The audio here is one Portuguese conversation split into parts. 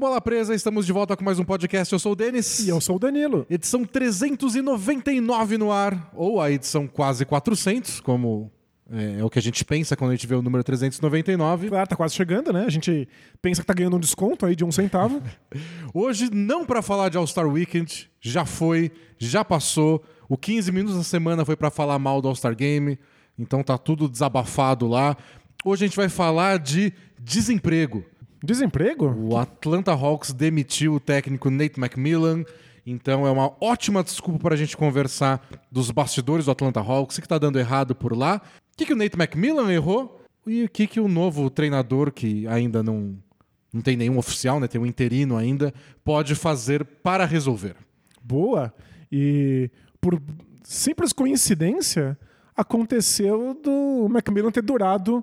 do Bola Presa, estamos de volta com mais um podcast. Eu sou o Denis. E eu sou o Danilo. Edição 399 no ar, ou a edição quase 400, como é, é, o que a gente pensa quando a gente vê o número 399. Claro, tá quase chegando, né? A gente pensa que tá ganhando um desconto aí de um centavo. Hoje, não para falar de All-Star Weekend, já foi, já passou. O 15 minutos da semana foi para falar mal do All-Star Game, então tá tudo desabafado lá. Hoje a gente vai falar de desemprego. Desemprego? O Atlanta Hawks demitiu o técnico Nate McMillan. Então é uma ótima desculpa para a gente conversar dos bastidores do Atlanta Hawks, o que está dando errado por lá, o que, que o Nate McMillan errou e o que, que o novo treinador, que ainda não, não tem nenhum oficial, né, tem um interino ainda, pode fazer para resolver. Boa! E por simples coincidência, aconteceu do Macmillan ter durado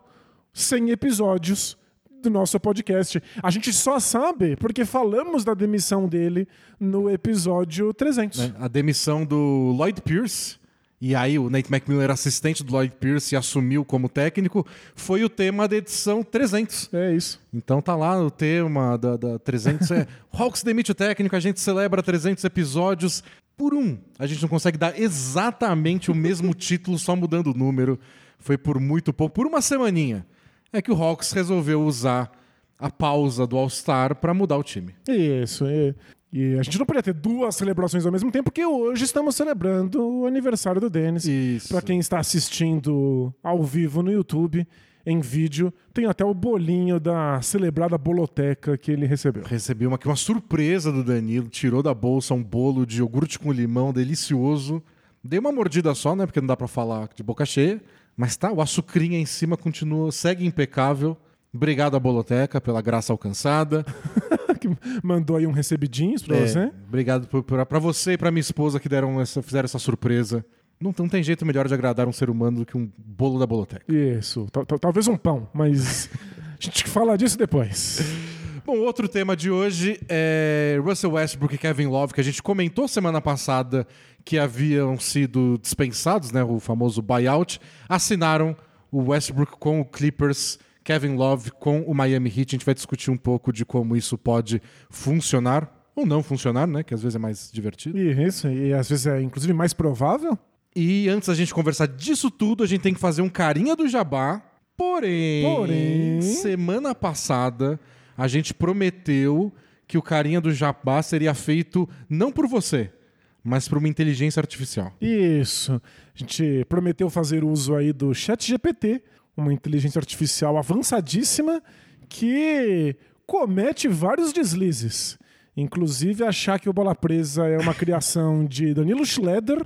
100 episódios do nosso podcast. A gente só sabe porque falamos da demissão dele no episódio 300. É, a demissão do Lloyd Pierce. E aí o Nate McMillan era assistente do Lloyd Pierce e assumiu como técnico, foi o tema da edição 300. É isso. Então tá lá o tema da, da 300 é Hawks demite o técnico, a gente celebra 300 episódios por um. A gente não consegue dar exatamente o mesmo título só mudando o número. Foi por muito pouco, por uma semaninha é que o Hawks resolveu usar a pausa do All-Star para mudar o time. Isso. E, e, a gente não podia ter duas celebrações ao mesmo tempo, porque hoje estamos celebrando o aniversário do Dennis. Para quem está assistindo ao vivo no YouTube, em vídeo, tem até o bolinho da celebrada boloteca que ele recebeu. Recebi uma, uma surpresa do Danilo, tirou da bolsa um bolo de iogurte com limão delicioso. Dei uma mordida só, né? Porque não dá para falar de boca cheia. Mas tá, o açucrinha em cima continua, segue impecável. Obrigado à Boloteca pela graça alcançada. que mandou aí um recebidinho pra é, você. Obrigado para você e para minha esposa que deram essa, fizeram essa surpresa. Não, não tem jeito melhor de agradar um ser humano do que um bolo da Boloteca. Isso, talvez um pão, mas a gente fala disso depois. Bom, outro tema de hoje é Russell Westbrook e Kevin Love, que a gente comentou semana passada que haviam sido dispensados, né, o famoso buyout, assinaram o Westbrook com o Clippers, Kevin Love com o Miami Heat. A gente vai discutir um pouco de como isso pode funcionar ou não funcionar, né, que às vezes é mais divertido. Isso, e às vezes é inclusive mais provável. E antes da gente conversar disso tudo, a gente tem que fazer um carinha do jabá. Porém, Porém... semana passada a gente prometeu que o carinha do Jabá seria feito não por você, mas por uma inteligência artificial. Isso. A gente prometeu fazer uso aí do Chat GPT, uma inteligência artificial avançadíssima que comete vários deslizes. Inclusive achar que o Bola Presa é uma criação de Danilo Schroeder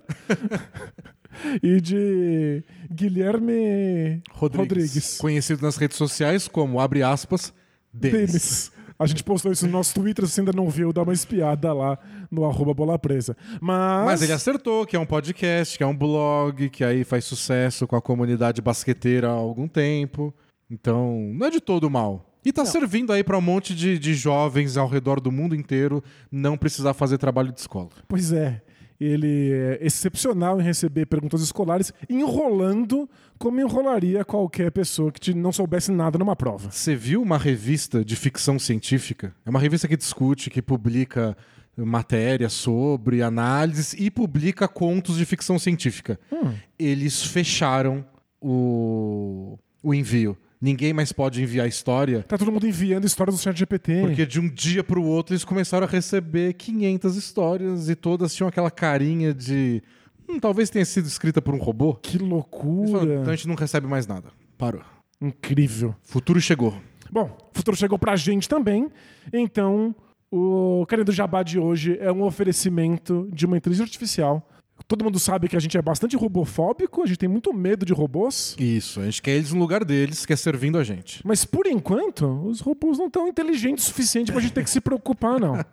e de Guilherme Rodrigues. Rodrigues. Conhecido nas redes sociais como, abre aspas, Denis. A gente postou isso no nosso Twitter, se ainda não viu, dá uma espiada lá no arroba bola presa. Mas... Mas ele acertou que é um podcast, que é um blog, que aí faz sucesso com a comunidade basqueteira há algum tempo. Então, não é de todo mal. E tá não. servindo aí para um monte de, de jovens ao redor do mundo inteiro não precisar fazer trabalho de escola. Pois é ele é excepcional em receber perguntas escolares, enrolando como enrolaria qualquer pessoa que não soubesse nada numa prova. Você viu uma revista de ficção científica? É uma revista que discute, que publica matérias sobre análises e publica contos de ficção científica. Hum. Eles fecharam o, o envio. Ninguém mais pode enviar história. Tá todo mundo enviando histórias do chat GPT. Porque de um dia para o outro eles começaram a receber 500 histórias e todas tinham aquela carinha de. Hum, talvez tenha sido escrita por um robô. Que loucura. Falaram, então a gente não recebe mais nada. Parou. Incrível. Futuro chegou. Bom, o futuro chegou pra gente também. Então, o Carinha do Jabá de hoje é um oferecimento de uma inteligência artificial Todo mundo sabe que a gente é bastante robofóbico, a gente tem muito medo de robôs. Isso, a gente quer eles no lugar deles, quer servindo a gente. Mas por enquanto, os robôs não estão inteligentes o suficiente pra gente ter que se preocupar, não.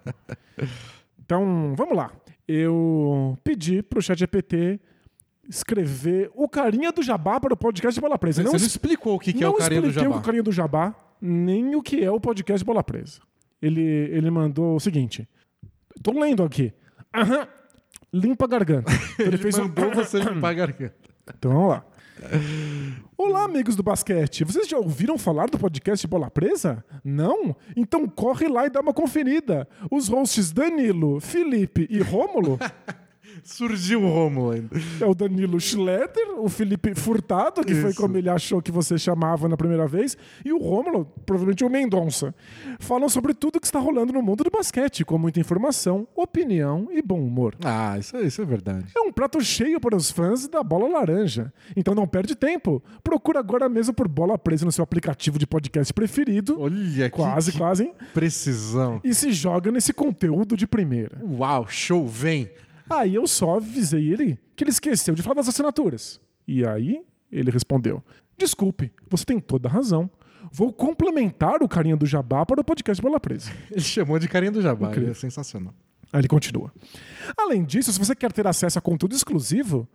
Então, vamos lá. Eu pedi pro ChatGPT escrever o carinha do jabá para o podcast de Bola Presa. Você não, não explicou o que, que é o carinha do jabá. Não o carinha do jabá, nem o que é o podcast de Bola Presa. Ele, ele mandou o seguinte. Tô lendo aqui. Aham, limpa a garganta. Ele, ele fez mandou um... você limpar a garganta. Então vamos lá. Olá, amigos do basquete. Vocês já ouviram falar do podcast Bola Presa? Não? Então corre lá e dá uma conferida. Os hosts Danilo, Felipe e Rômulo Surgiu o Romulo ainda. é o Danilo Schletter, o Felipe Furtado, que foi Isso. como ele achou que você chamava na primeira vez, e o Rômulo, provavelmente o Mendonça. Falam sobre tudo que está rolando no mundo do basquete, com muita informação, opinião e bom humor. Ah, isso, é- isso é verdade. É um prato cheio para os fãs da bola laranja. Então não perde tempo. Procura agora mesmo por Bola Presa no seu aplicativo de podcast preferido. Olha, Quase, que, quase, hein? precisão. E se joga nesse conteúdo de primeira. Uau, show, vem. Aí eu só avisei ele que ele esqueceu de falar das assinaturas. E aí ele respondeu: Desculpe, você tem toda a razão. Vou complementar o carinha do Jabá para o podcast Bola Presa. Ele chamou de carinha do Jabá, é sensacional. Aí ele continua. Além disso, se você quer ter acesso a conteúdo exclusivo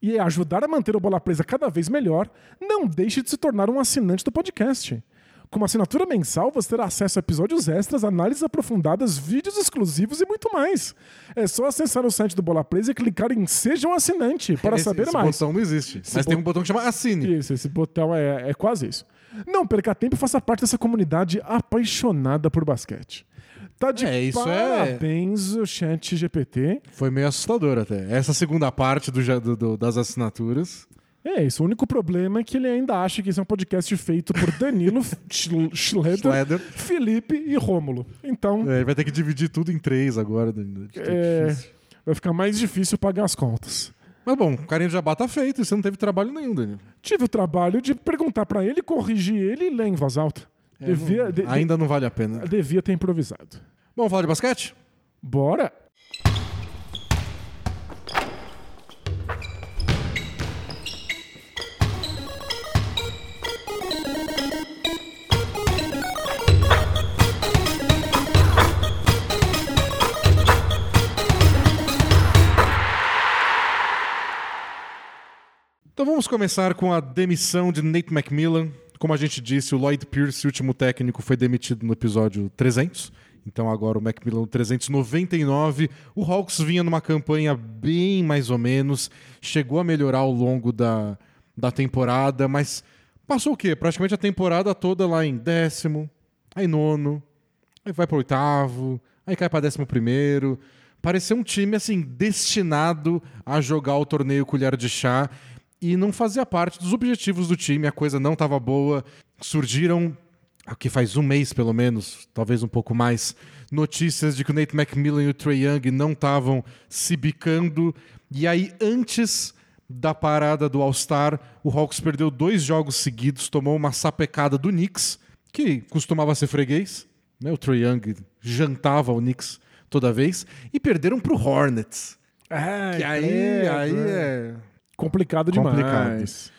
e ajudar a manter o Bola Presa cada vez melhor, não deixe de se tornar um assinante do podcast. Com uma assinatura mensal, você terá acesso a episódios extras, análises aprofundadas, vídeos exclusivos e muito mais. É só acessar o site do Bola Presa e clicar em Seja um Assinante para esse, saber esse mais. botão não existe. mas tem um botão que chama Assine. Isso, esse botão é, é quase isso. Não perca tempo e faça parte dessa comunidade apaixonada por basquete. Tá de É, isso é- parabéns o chat GPT. Foi meio assustador até. Essa segunda parte do, do- do- das assinaturas. É isso. O único problema é que ele ainda acha que esse é um podcast feito por Danilo, Schl- Schroeder, Schroeder. Felipe e Rômulo. Então, É, ele vai ter que dividir tudo em três agora. né? é, vai ficar mais difícil pagar as contas. Mas bom, o carinha do Jabá tá feito. Você não teve trabalho nenhum, Daniel. Tive o trabalho de perguntar pra ele, corrigir ele e ler em voz alta. É, devia, não- de- ainda não vale a pena. devia ter improvisado. Vamos falar de basquete? Bora! Então vamos começar com a demissão de Nate McMillan. Como a gente disse, o Lloyd Pierce, último técnico, foi demitido no episódio 300. Então agora o Macmillan no 399. O Hawks vinha numa campanha bem mais ou menos. Chegou a melhorar ao longo da, da temporada, mas passou o quê? Praticamente a temporada toda lá em décimo, aí nono, aí vai para oitavo, aí cai para décimo primeiro. Pareceu um time assim destinado a jogar o torneio colher de chá e não fazia parte dos objetivos do time. A coisa não estava boa. Surgiram, que faz um mês pelo menos, talvez um pouco mais, notícias de que o Nate McMillan e o Trey Young não estavam se bicando. E aí, antes da parada do All-Star, o Hawks perdeu dois jogos seguidos, tomou uma sapecada do Knicks, que costumava ser freguês. Né? O Trey Young jantava o Knicks toda vez. E perderam para o Hornets. É, Que aí, aí é. complicado Complicado. demais.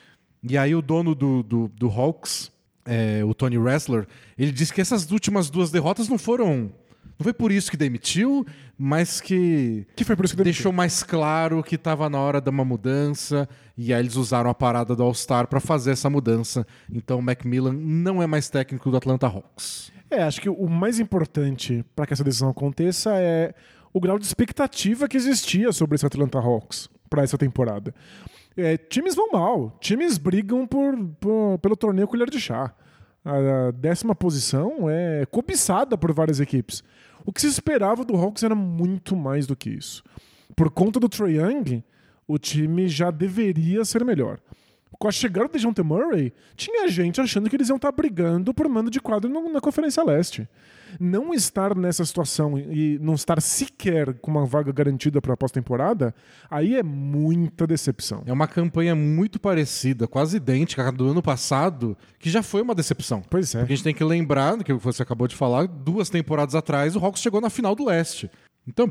E aí o dono do, do, do Hawks, é, o Tony Wrestler, ele disse que essas últimas duas derrotas não foram. Não foi por isso que demitiu, mas que, Que foi por isso que deixou mais claro que estava na hora de uma mudança. E aí eles usaram a parada do All-Star para fazer essa mudança. Então o Macmillan não é mais técnico do Atlanta Hawks. É, acho que o mais importante para que essa decisão aconteça é o grau de expectativa que existia sobre esse Atlanta Hawks para essa temporada. É, times vão mal, times brigam por, por- pelo torneio colher de chá. A décima posição é cobiçada por várias equipes. O que se esperava do Hawks era muito mais do que isso. Por conta do Trae Young, o time já deveria ser melhor. Com a chegada de John Murray, tinha gente achando que eles iam estar brigando por mando de quadro na Conferência Leste. Não estar nessa situação e não estar sequer com uma vaga garantida para a pós-temporada, aí é muita decepção. É uma campanha muito parecida, quase idêntica à do ano passado, que já foi uma decepção. Pois é. Porque a gente tem que lembrar, que você acabou de falar, duas temporadas atrás o Hawks chegou na final do leste. Então,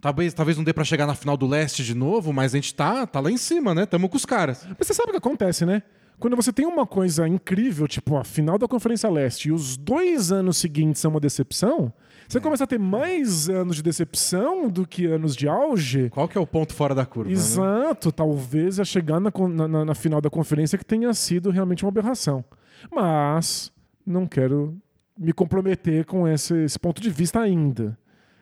talvez, talvez não dê pra chegar na final do leste de novo, mas a gente tá, tá lá em cima, né? Tamo com os caras. Mas você sabe o que acontece, né? Quando você tem uma coisa incrível, tipo a final da Conferência Leste, e os dois anos seguintes são uma decepção, você começa a ter mais anos de decepção do que anos de auge. Qual que é o ponto fora da curva? né? Exato, talvez a chegar na, con- na- na- na final da conferência que tenha sido realmente uma aberração. Mas não quero me comprometer com esse, esse ponto de vista ainda.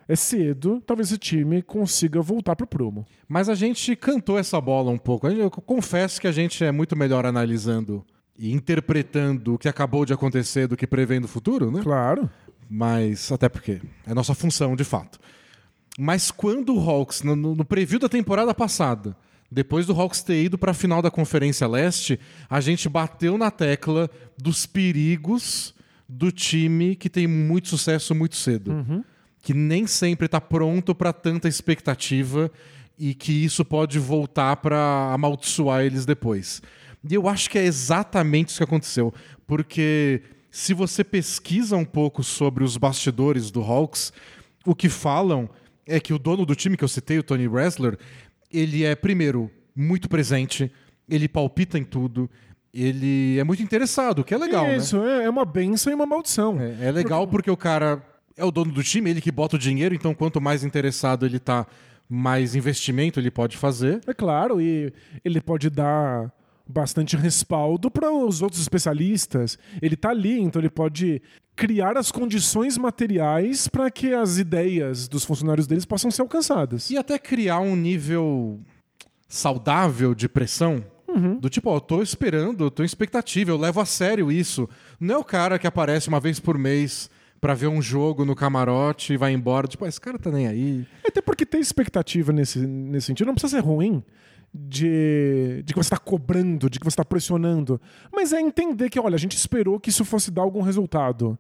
É cedo, talvez esse time consiga voltar pro prumo. Mas a gente cantou essa bola um pouco. Eu confesso que a gente é muito melhor analisando e interpretando o que acabou de acontecer do que prevendo o futuro, né? Claro. Mas até porque é nossa função, de fato. Mas quando o Hawks, no, no preview da temporada passada, depois do Hawks ter ido para a final da Conferência Leste, a gente bateu na tecla dos perigos do time que tem muito sucesso muito cedo. Uhum. Que nem sempre está pronto para tanta expectativa e que isso pode voltar para amaldiçoar eles depois. E eu acho que é exatamente isso que aconteceu. Porque se você pesquisa um pouco sobre os bastidores do Hawks, o que falam é que o dono do time que eu citei, o Tony Wrestler, ele é, primeiro, muito presente, ele palpita em tudo, ele é muito interessado, o que é legal, Isso, né? é uma benção e uma maldição. É, é legal porque o cara é o dono do time, ele que bota o dinheiro, então quanto mais interessado ele tá, mais investimento ele pode fazer. É claro, e ele pode dar bastante respaldo para os outros especialistas. Ele está ali, então ele pode criar as condições materiais para que as ideias dos funcionários deles possam ser alcançadas. E até criar um nível saudável de pressão. Uhum. Do tipo, ó, eu tô esperando, eu tô em expectativa, eu levo a sério isso. Não é o cara que aparece uma vez por mês para ver um jogo no camarote e vai embora. Tipo, ah, esse cara tá nem aí. Até porque ter expectativa nesse, nesse sentido não precisa ser ruim de, de que você está cobrando, de que você está pressionando. Mas é entender que, olha, a gente esperou que isso fosse dar algum resultado.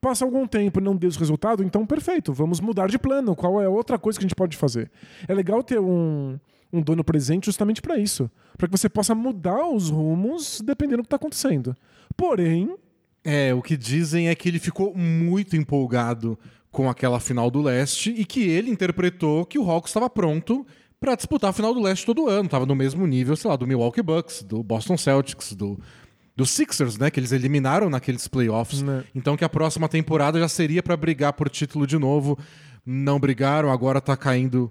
Passa algum tempo e não deu esse resultado, então perfeito, vamos mudar de plano. Qual é outra coisa que a gente pode fazer? É legal ter um, um dono presente justamente para isso. Para que você possa mudar os rumos dependendo do que está acontecendo. Porém. É, o que dizem é que ele ficou muito empolgado com aquela final do leste e que ele interpretou que o Hawks estava pronto para disputar a final do leste todo ano. Tava no mesmo nível, sei lá, do Milwaukee Bucks, do Boston Celtics, do, do Sixers, né? Que eles eliminaram naqueles playoffs. Né. Então que a próxima temporada já seria para brigar por título de novo. Não brigaram, agora tá caindo.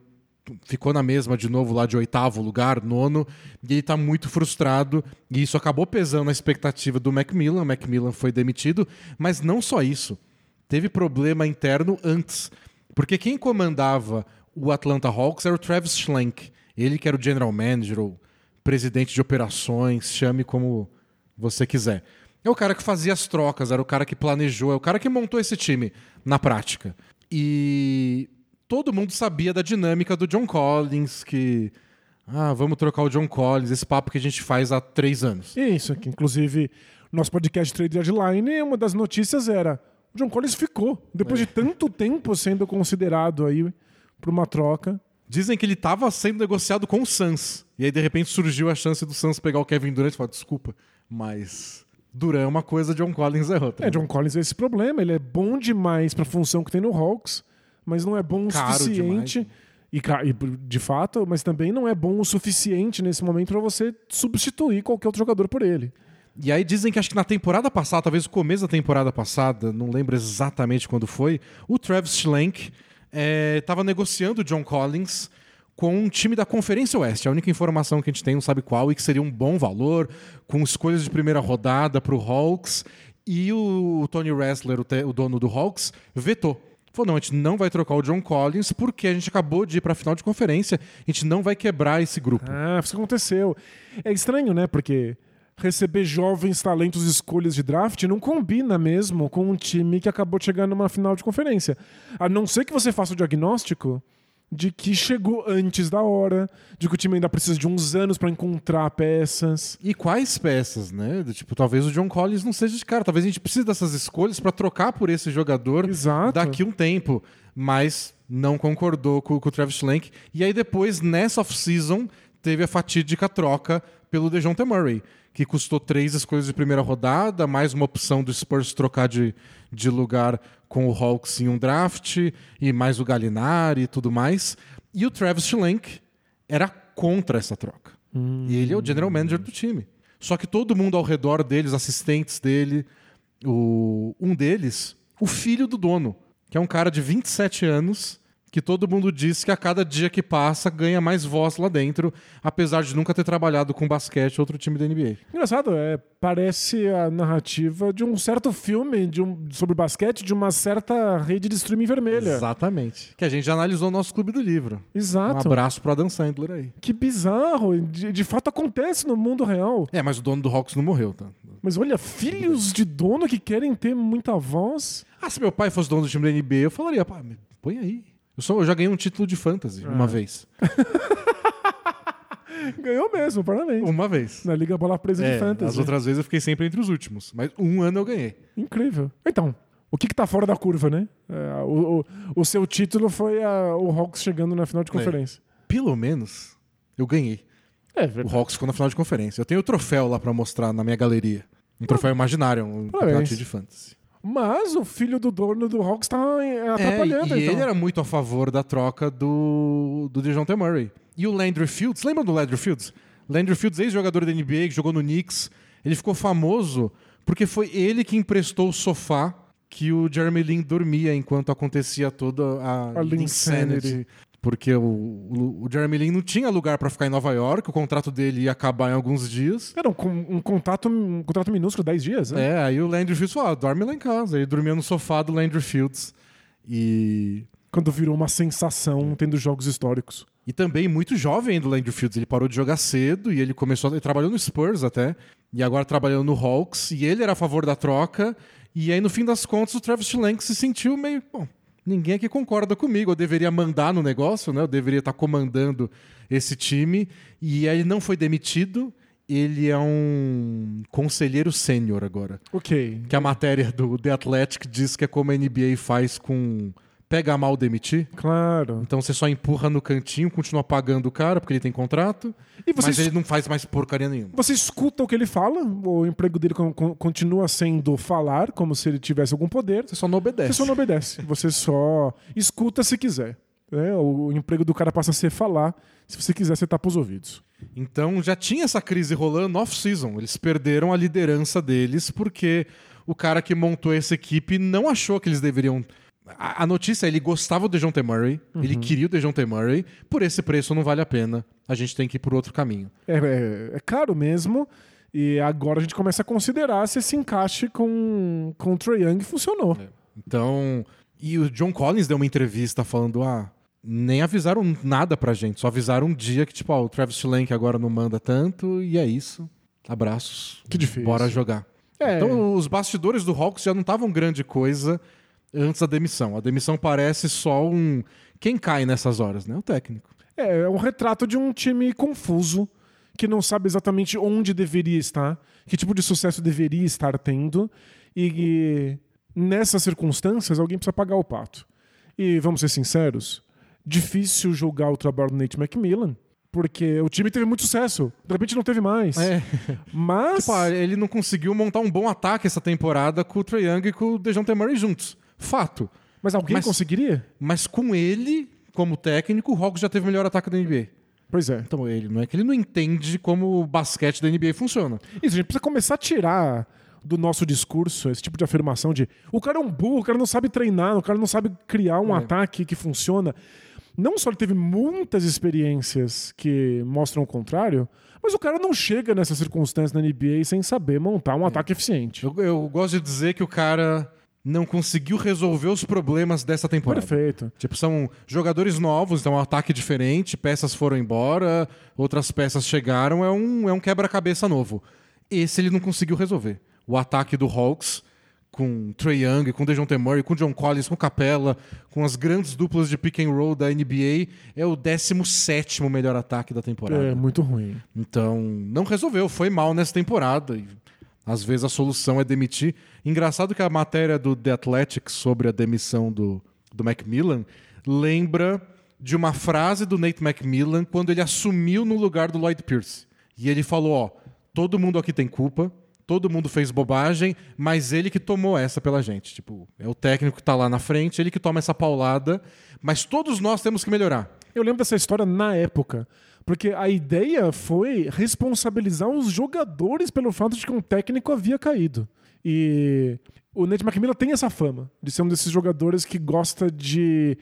Ficou na mesma de novo lá de oitavo lugar, nono, e ele tá muito frustrado. E isso acabou pesando a expectativa do Macmillan. O Macmillan foi demitido, mas não só isso. Teve problema interno antes. Porque quem comandava o Atlanta Hawks era o Travis Schlenk. Ele que era o general manager ou presidente de operações, chame como você quiser. É o cara que fazia as trocas, era o cara que planejou, é o cara que montou esse time na prática. E todo mundo sabia da dinâmica do John Collins, que. Ah, vamos trocar o John Collins, esse papo que a gente faz há três anos. Isso, que inclusive nosso podcast Trade Deadline, uma das notícias era o John Collins ficou, depois é. de tanto tempo sendo considerado aí para uma troca. Dizem que ele estava sendo negociado com o Suns. E aí, de repente, surgiu a chance do Suns pegar o Kevin Durant e falar: desculpa, mas. Durant é uma coisa, John Collins é outra. É, John Collins é esse problema. Ele é bom demais para a função que tem no Hawks, mas não é bom o Caro suficiente. E, e, de fato, mas também não é bom o suficiente nesse momento para você substituir qualquer outro jogador por ele. E aí dizem que acho que na temporada passada, talvez o começo da temporada passada, não lembro exatamente quando foi, o Travis Schlenk estava é, negociando o John Collins com um time da Conferência Oeste. A única informação que a gente tem, não sabe qual, e que seria um bom valor, com escolhas de primeira rodada para o Hawks. E o Tony Wrestler, o, o dono do Hawks, vetou. Falou, não, a gente não vai trocar o John Collins porque a gente acabou de ir para a final de conferência. A gente não vai quebrar esse grupo. Ah, isso aconteceu. É estranho, né? Porque receber jovens talentos e escolhas de draft não combina mesmo com um time que acabou de chegar numa final de conferência. A não ser que você faça o diagnóstico de que chegou antes da hora, de que o time ainda precisa de uns anos para encontrar peças. E quais peças, né? Tipo, talvez o John Collins não seja de cara, talvez a gente precise dessas escolhas para trocar por esse jogador Exato. daqui um tempo, mas não concordou com, com o Travis Schlenk. E aí depois, nessa off-season, teve a fatídica troca pelo DeJounte Murray que custou três escolhas de primeira rodada, mais uma opção do Spurs trocar de, de lugar com o Hawks em um draft, e mais o Gallinari e tudo mais. E o Travis Schlenk era contra essa troca. Hum. E ele é o general manager do time. Só que todo mundo ao redor dele, os assistentes dele, o, um deles, o filho do dono, que é um cara de 27 anos, que todo mundo diz que a cada dia que passa ganha mais voz lá dentro, apesar de nunca ter trabalhado com basquete ou outro time da NBA. Engraçado, é, parece a narrativa de um certo filme de um, sobre basquete de uma certa rede de streaming vermelha. Exatamente. Que a gente já analisou no nosso clube do livro. Exato. Um abraço pro Adam Sandler aí. Que bizarro. De, de fato acontece no mundo real. É, mas o dono do Hawks não morreu, tá? Mas olha, filhos de dono que querem ter muita voz. Ah, se meu pai fosse dono do time da NBA, eu falaria, pá, me põe aí. Eu, só, eu já ganhei um título de fantasy uma vez. Ganhou mesmo, parabéns. Uma vez. Na Liga Bola Presa É, de Fantasy. as outras vezes eu fiquei sempre entre os últimos. Mas um ano eu ganhei. Incrível. Então, o que, que tá fora da curva, né? É, o, o, o seu título foi a- o Hawks chegando na final de conferência. Pelo menos eu ganhei. É, O verdade. Hawks ficou na final de conferência. Eu tenho o troféu lá pra mostrar na minha galeria. Um troféu imaginário, um Parabéns. campeonato de fantasy. Mas o filho do dono do Hawks tá é, É, atrapalhando, e então. ele era muito a favor da troca do, do DeJounte Murray. E o Landry Fields, lembra do Landry Fields? Landry Fields, ex-jogador da NBA, que jogou no Knicks. Ele ficou famoso porque foi ele que emprestou o sofá que o Jeremy Lin dormia enquanto acontecia toda a, A Lin Insanity. Porque o, o, Jeremy Lin não tinha lugar pra ficar em Nova York, o contrato dele ia acabar em alguns dias. Era um, um contato, um contrato minúsculo, 10 dias, né? É, aí o Landry Fields falou: ah, dorme lá em casa. Ele dormia no sofá do Landry Fields. E Quando virou uma sensação tendo jogos históricos. E também muito jovem do Landry Fields. Ele parou de jogar cedo e ele começou. Ele trabalhou no Spurs até. E agora trabalhando no Hawks. E ele era a favor da troca. E aí, no fim das contas, o Travis Schlenk se sentiu meio. Bom, ninguém aqui concorda comigo. Eu deveria mandar no negócio, né? Eu deveria estar comandando esse time. E aí ele não foi demitido. Ele é um conselheiro sênior agora. Ok. Que a matéria do The Athletic diz que é como a NBA faz com pega mal demitir. Claro. Então você só empurra no cantinho, continua pagando o cara, porque ele tem contrato, E você, mas ele não faz mais porcaria nenhuma. você escuta o que ele fala, o emprego dele con- con- continua sendo falar, como se ele tivesse algum poder. Você só não obedece. Você só não obedece. Você só escuta se quiser. né? O emprego do cara passa a ser falar. Se você quiser, você tapa os ouvidos. Então já tinha essa crise rolando off-season. Eles perderam a liderança deles porque o cara que montou essa equipe não achou que eles deveriam. A, a notícia é ele gostava do DeJounte Murray, ele queria o DeJounte Murray, por esse preço não vale a pena, a gente tem que ir por outro caminho. É, é- é caro mesmo. E agora a gente começa a considerar se esse encaixe com, com o Trae Young funcionou. Então, e o John Collins deu uma entrevista falando: ah, nem avisaram nada pra gente, só avisaram um dia que, tipo, ó, o Travis Schlenk agora não manda tanto, e é isso. Abraços. Que difícil. Bora jogar. É. Então, os bastidores do Hawks já não estavam grande coisa antes da demissão. A demissão parece só um. Quem cai nessas horas, né? O técnico. É, é um retrato de um time confuso, que não sabe exatamente onde deveria estar, que tipo de sucesso deveria estar tendo, e, nessas circunstâncias alguém precisa pagar o pato. E vamos ser sinceros, difícil julgar o trabalho do Nate McMillan, porque o time teve muito sucesso, de repente não teve mais. É. Mas. Tipo, ah, ele não conseguiu montar um bom ataque essa temporada com o Trae Young e com o DeJounte Murray juntos. Fato. mas alguém mas- conseguiria? Mas com ele, como técnico, o Hawks já teve o melhor ataque da NBA. Pois é. Então ele não é que ele não entende como o basquete da NBA funciona. Isso, a gente precisa começar a tirar do nosso discurso esse tipo de afirmação de o cara é um burro, o cara não sabe treinar, o cara não sabe criar um É. ataque que funciona. Não só ele teve muitas experiências que mostram o contrário, mas o cara não chega nessas circunstâncias na NBA sem saber montar um ataque eficiente. Eu, eu gosto de dizer que o cara não conseguiu resolver os problemas dessa temporada. Perfeito. Tipo, são jogadores novos, então é um ataque diferente, peças foram embora, outras peças chegaram, é um, é um quebra-cabeça novo. Esse ele não conseguiu resolver. O ataque do Hawks, com Trae Young, com DeJounte Murray, com John Collins, com Capella, com as grandes duplas de pick and roll da NBA, é o 17 melhor ataque da temporada. É muito ruim. Então, não resolveu, foi mal nessa temporada. Às vezes a solução é demitir. Engraçado que a matéria do The Athletic sobre a demissão do, do Macmillan lembra de uma frase do Nate McMillan quando ele assumiu no lugar do Lloyd Pierce. E ele falou: Ó, todo mundo aqui tem culpa, todo mundo fez bobagem, mas ele que tomou essa pela gente. Tipo, é o técnico que tá lá na frente, ele que toma essa paulada, mas todos nós temos que melhorar. Eu lembro dessa história na época, porque a ideia foi responsabilizar os jogadores pelo fato de que um técnico havia caído. E o Nate McMillan tem essa fama de ser um desses jogadores que gosta de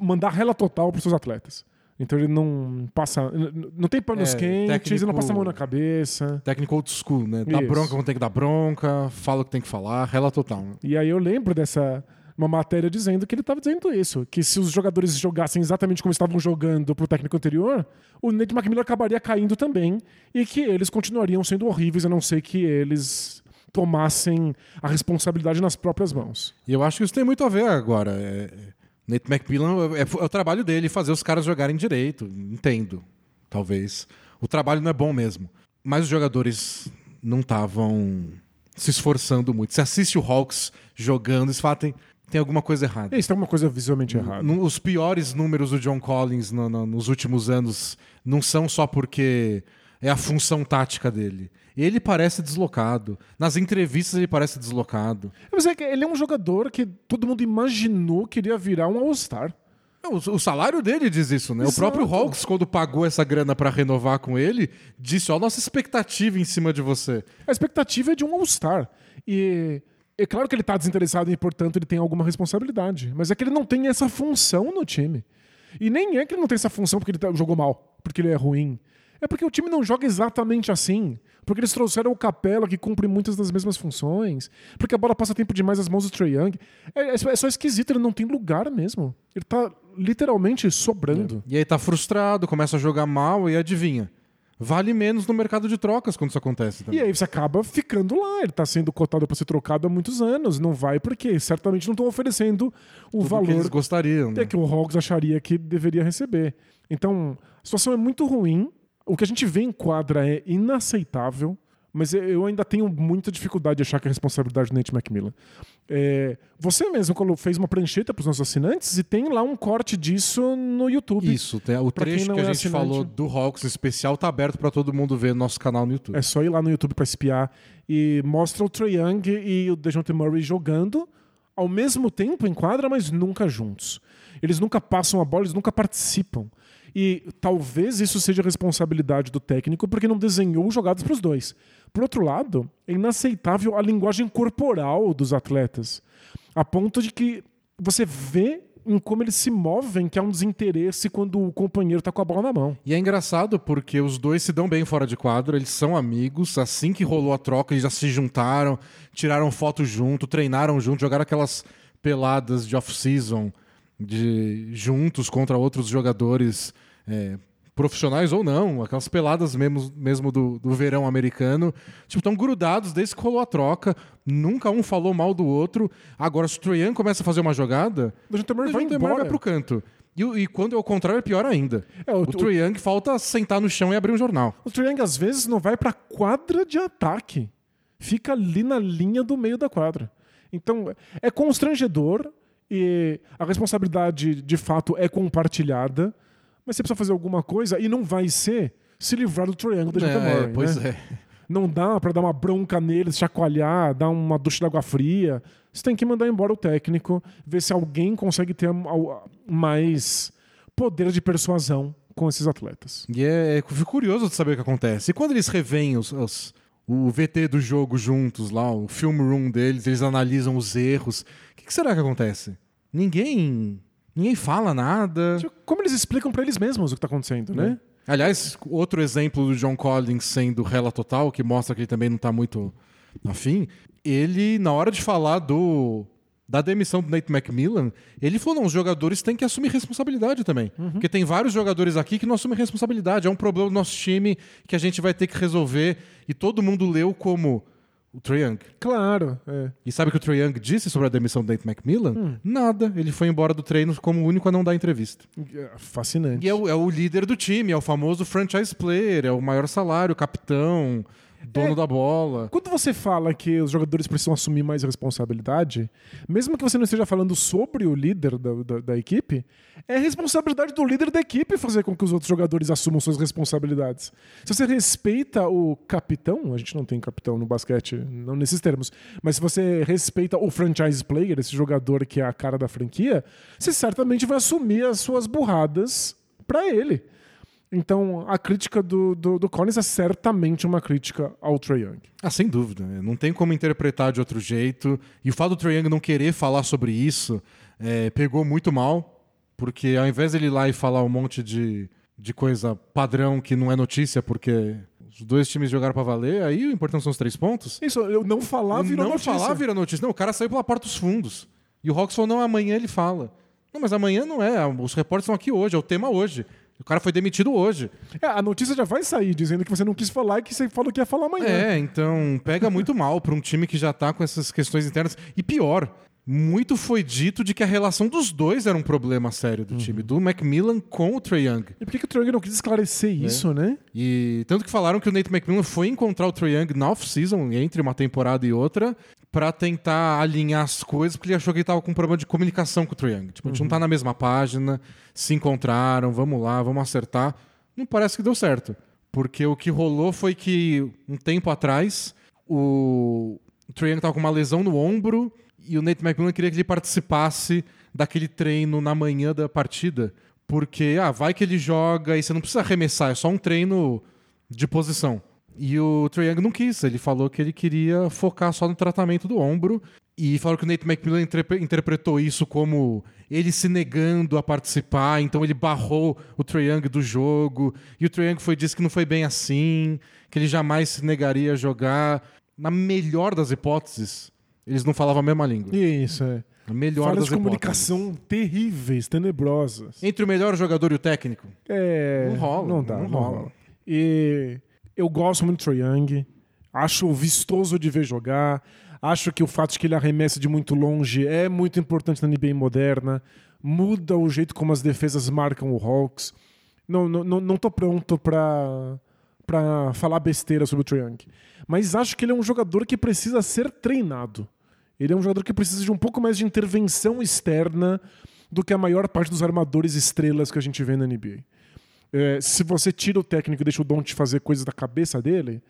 mandar rela total para seus atletas. Então ele não passa. Não tem panos É, quentes, ele não técnico- passa a mão na cabeça. Técnico old school, né? Dá Isso. bronca quando tem que dar bronca, fala o que tem que falar, rela total. né? E aí eu lembro dessa uma matéria dizendo que ele estava dizendo isso, que se os jogadores jogassem exatamente como estavam jogando pro técnico anterior, o Nate McMillan acabaria caindo também e que eles continuariam sendo horríveis a não ser que eles tomassem a responsabilidade nas próprias mãos. E eu acho que isso tem muito a ver agora. É, é, Nate McMillan é, é o trabalho dele fazer os caras jogarem direito. Entendo, talvez. O trabalho não é bom mesmo. Mas os jogadores não estavam se esforçando muito. Você assiste o Hawks jogando e fala, tem, tem alguma coisa errada. Isso é uma coisa visualmente errada. No- Os piores números do John Collins no- no- nos últimos anos não são só porque é a função tática dele. Ele parece deslocado. Nas entrevistas ele parece deslocado. Mas é que ele é um jogador que todo mundo imaginou que iria virar um All-Star. O, o salário dele diz isso, né? Exato. O próprio Hawks, quando pagou essa grana pra renovar com ele, disse: Ó, nossa expectativa em cima de você. A expectativa é de um All-Star. E é claro que ele está desinteressado e, portanto, ele tem alguma responsabilidade. Mas é que ele não tem essa função no time. E nem é que ele não tem essa função porque ele tá- jogou mal, porque ele é ruim. É porque o time não joga exatamente assim. Porque eles trouxeram o Capela, que cumpre muitas das mesmas funções. Porque a bola passa tempo demais nas mãos do Trae Young. É, é é só esquisito, ele não tem lugar mesmo. Ele tá literalmente sobrando. E aí tá frustrado, começa a jogar mal e adivinha. Vale menos no mercado de trocas quando isso acontece. E Também. aí você acaba ficando lá. Ele tá sendo cotado para ser trocado há muitos anos. Não vai porque certamente não estão oferecendo o Tudo valor que eles gostariam. é Né? que o Hawks acharia que deveria receber. Então, a situação é muito ruim. O que a gente vê em quadra é inaceitável, mas eu ainda tenho muita dificuldade de achar que é responsabilidade do Nate McMillan. É, você mesmo fez uma prancheta para os nossos assinantes e tem lá um corte disso no YouTube. Isso, tem- o trecho que a é gente assinante- falou do Hawks em especial tá aberto pra todo mundo ver no nosso canal no YouTube. É só ir lá no YouTube para espiar e mostra o Trae Young e o DeJounte Murray jogando ao mesmo tempo em quadra, mas nunca juntos. Eles nunca passam a bola, eles nunca participam. E talvez isso seja responsabilidade do técnico porque não desenhou jogadas para os dois. Por outro lado, é inaceitável a linguagem corporal dos atletas, a ponto de que você vê em como eles se movem que há um desinteresse quando o companheiro está com a bola na mão. E é engraçado porque os dois se dão bem fora de quadro, eles são amigos. Assim que rolou a troca, eles já se juntaram, tiraram foto junto, treinaram junto, jogaram aquelas peladas de off-season de juntos contra outros jogadores é, profissionais ou não, aquelas peladas mesmo, mesmo do, do verão americano. Tipo, estão grudados desde que rolou a troca, nunca um falou mal do outro. Agora, se o Trae Young começa a fazer uma jogada, O DeJounte vai embora. vai pro canto. E, e quando é o contrário, é pior ainda. É, o- o, Trae Young falta sentar no chão e abrir um jornal. O Trae Young às vezes não vai para quadra de ataque. Fica ali na linha do meio da quadra. Então é constrangedor e a responsabilidade de fato é compartilhada, mas você precisa fazer alguma coisa e não vai ser se livrar do Trae Young do DeJounte Murray, pois né? é. Não dá para dar uma bronca nele, chacoalhar, dar uma ducha de água fria. Você tem que mandar embora o técnico, ver se alguém consegue ter mais poder de persuasão com esses atletas. E é, eu fico curioso de saber o que acontece. E quando eles revêem os, os- o VT do jogo juntos lá, o film room deles, eles analisam os erros. O que, que será que acontece? Ninguém. Ninguém fala nada. Como eles explicam pra eles mesmos o que tá acontecendo, né? Aliás, outro exemplo do John Collins sendo rela total, que mostra que ele também não tá muito afim. Ele, na hora de falar do da demissão do Nate McMillan, ele falou: não, os jogadores têm que assumir responsabilidade também. Porque tem vários jogadores aqui que não assumem responsabilidade. É um problema do nosso time que a gente vai ter que resolver. E todo mundo leu como o Trae Young. Claro, é. E sabe o que o Trae Young disse sobre a demissão do Nate McMillan? Nada. Ele foi embora do treino como o único a não dar entrevista. É Fascinante. E é o, é o líder do time, é o famoso franchise player, é o maior salário, capitão, dono É. da bola. Quando você fala que os jogadores precisam assumir mais responsabilidade, mesmo que você não esteja falando sobre o líder da, da, da equipe, é responsabilidade do líder da equipe fazer com que os outros jogadores assumam suas responsabilidades. Se você respeita o capitão, a gente não tem capitão no basquete, não nesses termos, mas se você respeita o franchise player, esse jogador que é a cara da franquia, você certamente vai assumir as suas burradas pra ele. Então, a crítica do, do, do Collins é certamente uma crítica ao Trae Young. Ah, sem dúvida. Não tem como interpretar de outro jeito. E o fato do Trae Young não querer falar sobre isso é, pegou muito mal, porque ao invés dele ir lá e falar um monte de, de coisa padrão que não é notícia, porque os dois times jogaram pra valer, aí o importante são os três pontos. Isso, eu não falar virou não notícia. falar vira notícia. Não, o cara saiu pela porta dos fundos. E o Hawks falou, não, amanhã ele fala. Não, mas amanhã não é. Os repórteres estão aqui hoje, é o tema hoje. O cara foi demitido hoje. É, a notícia já vai sair dizendo que você não quis falar e que você falou que ia falar amanhã. É, então pega muito mal pra um time que já tá com essas questões internas. E pior, muito foi dito de que a relação dos dois era um problema sério do time, do Macmillan com o Trae Young. E por que, que o Trae Young não quis esclarecer isso, né? E tanto que falaram que o Nate McMillan foi encontrar o Trae Young na off-season, entre uma temporada e outra, pra tentar alinhar as coisas, porque ele achou que ele tava com um problema de comunicação com o Trae Young. Tipo, a gente não tá na mesma página, se encontraram, vamos lá, vamos acertar. Não parece que deu certo. Porque o que rolou foi que, um tempo atrás, o, o Trae Young tava com uma lesão no ombro e o Nate McMillan queria que ele participasse daquele treino na manhã da partida. Porque, ah, vai que ele joga e você não precisa arremessar, é só um treino de posição. E o Trae Young não quis, ele falou que ele queria focar só no tratamento do ombro. E falou que o Nate McMillan interpre- interpretou isso como ele se negando a participar, então ele barrou o Trae Young do jogo. E o Trae Young foi, disse que não foi bem assim, que ele jamais se negaria a jogar. Na melhor das hipóteses, eles não falavam a mesma língua. Isso, é. A melhor Falhas das de hipóteses. comunicação terríveis, tenebrosas. Entre o melhor jogador e o técnico? É. Não rola, Não dá, não não, rola. rola. E eu gosto muito do Trae Young. Acho vistoso de ver jogar. Acho que o fato de que ele arremessa de muito longe é muito importante na NBA moderna. Muda o jeito como as defesas marcam o Hawks. Não, não, não, não tô pronto pra, pra falar besteira sobre o Trae Young. Mas acho que ele é um jogador que precisa ser treinado. Ele é um jogador que precisa de um pouco mais de intervenção externa do que a maior parte dos armadores estrelas que a gente vê na NBA. É, se você tira o técnico e deixa o Don't fazer coisas da cabeça dele,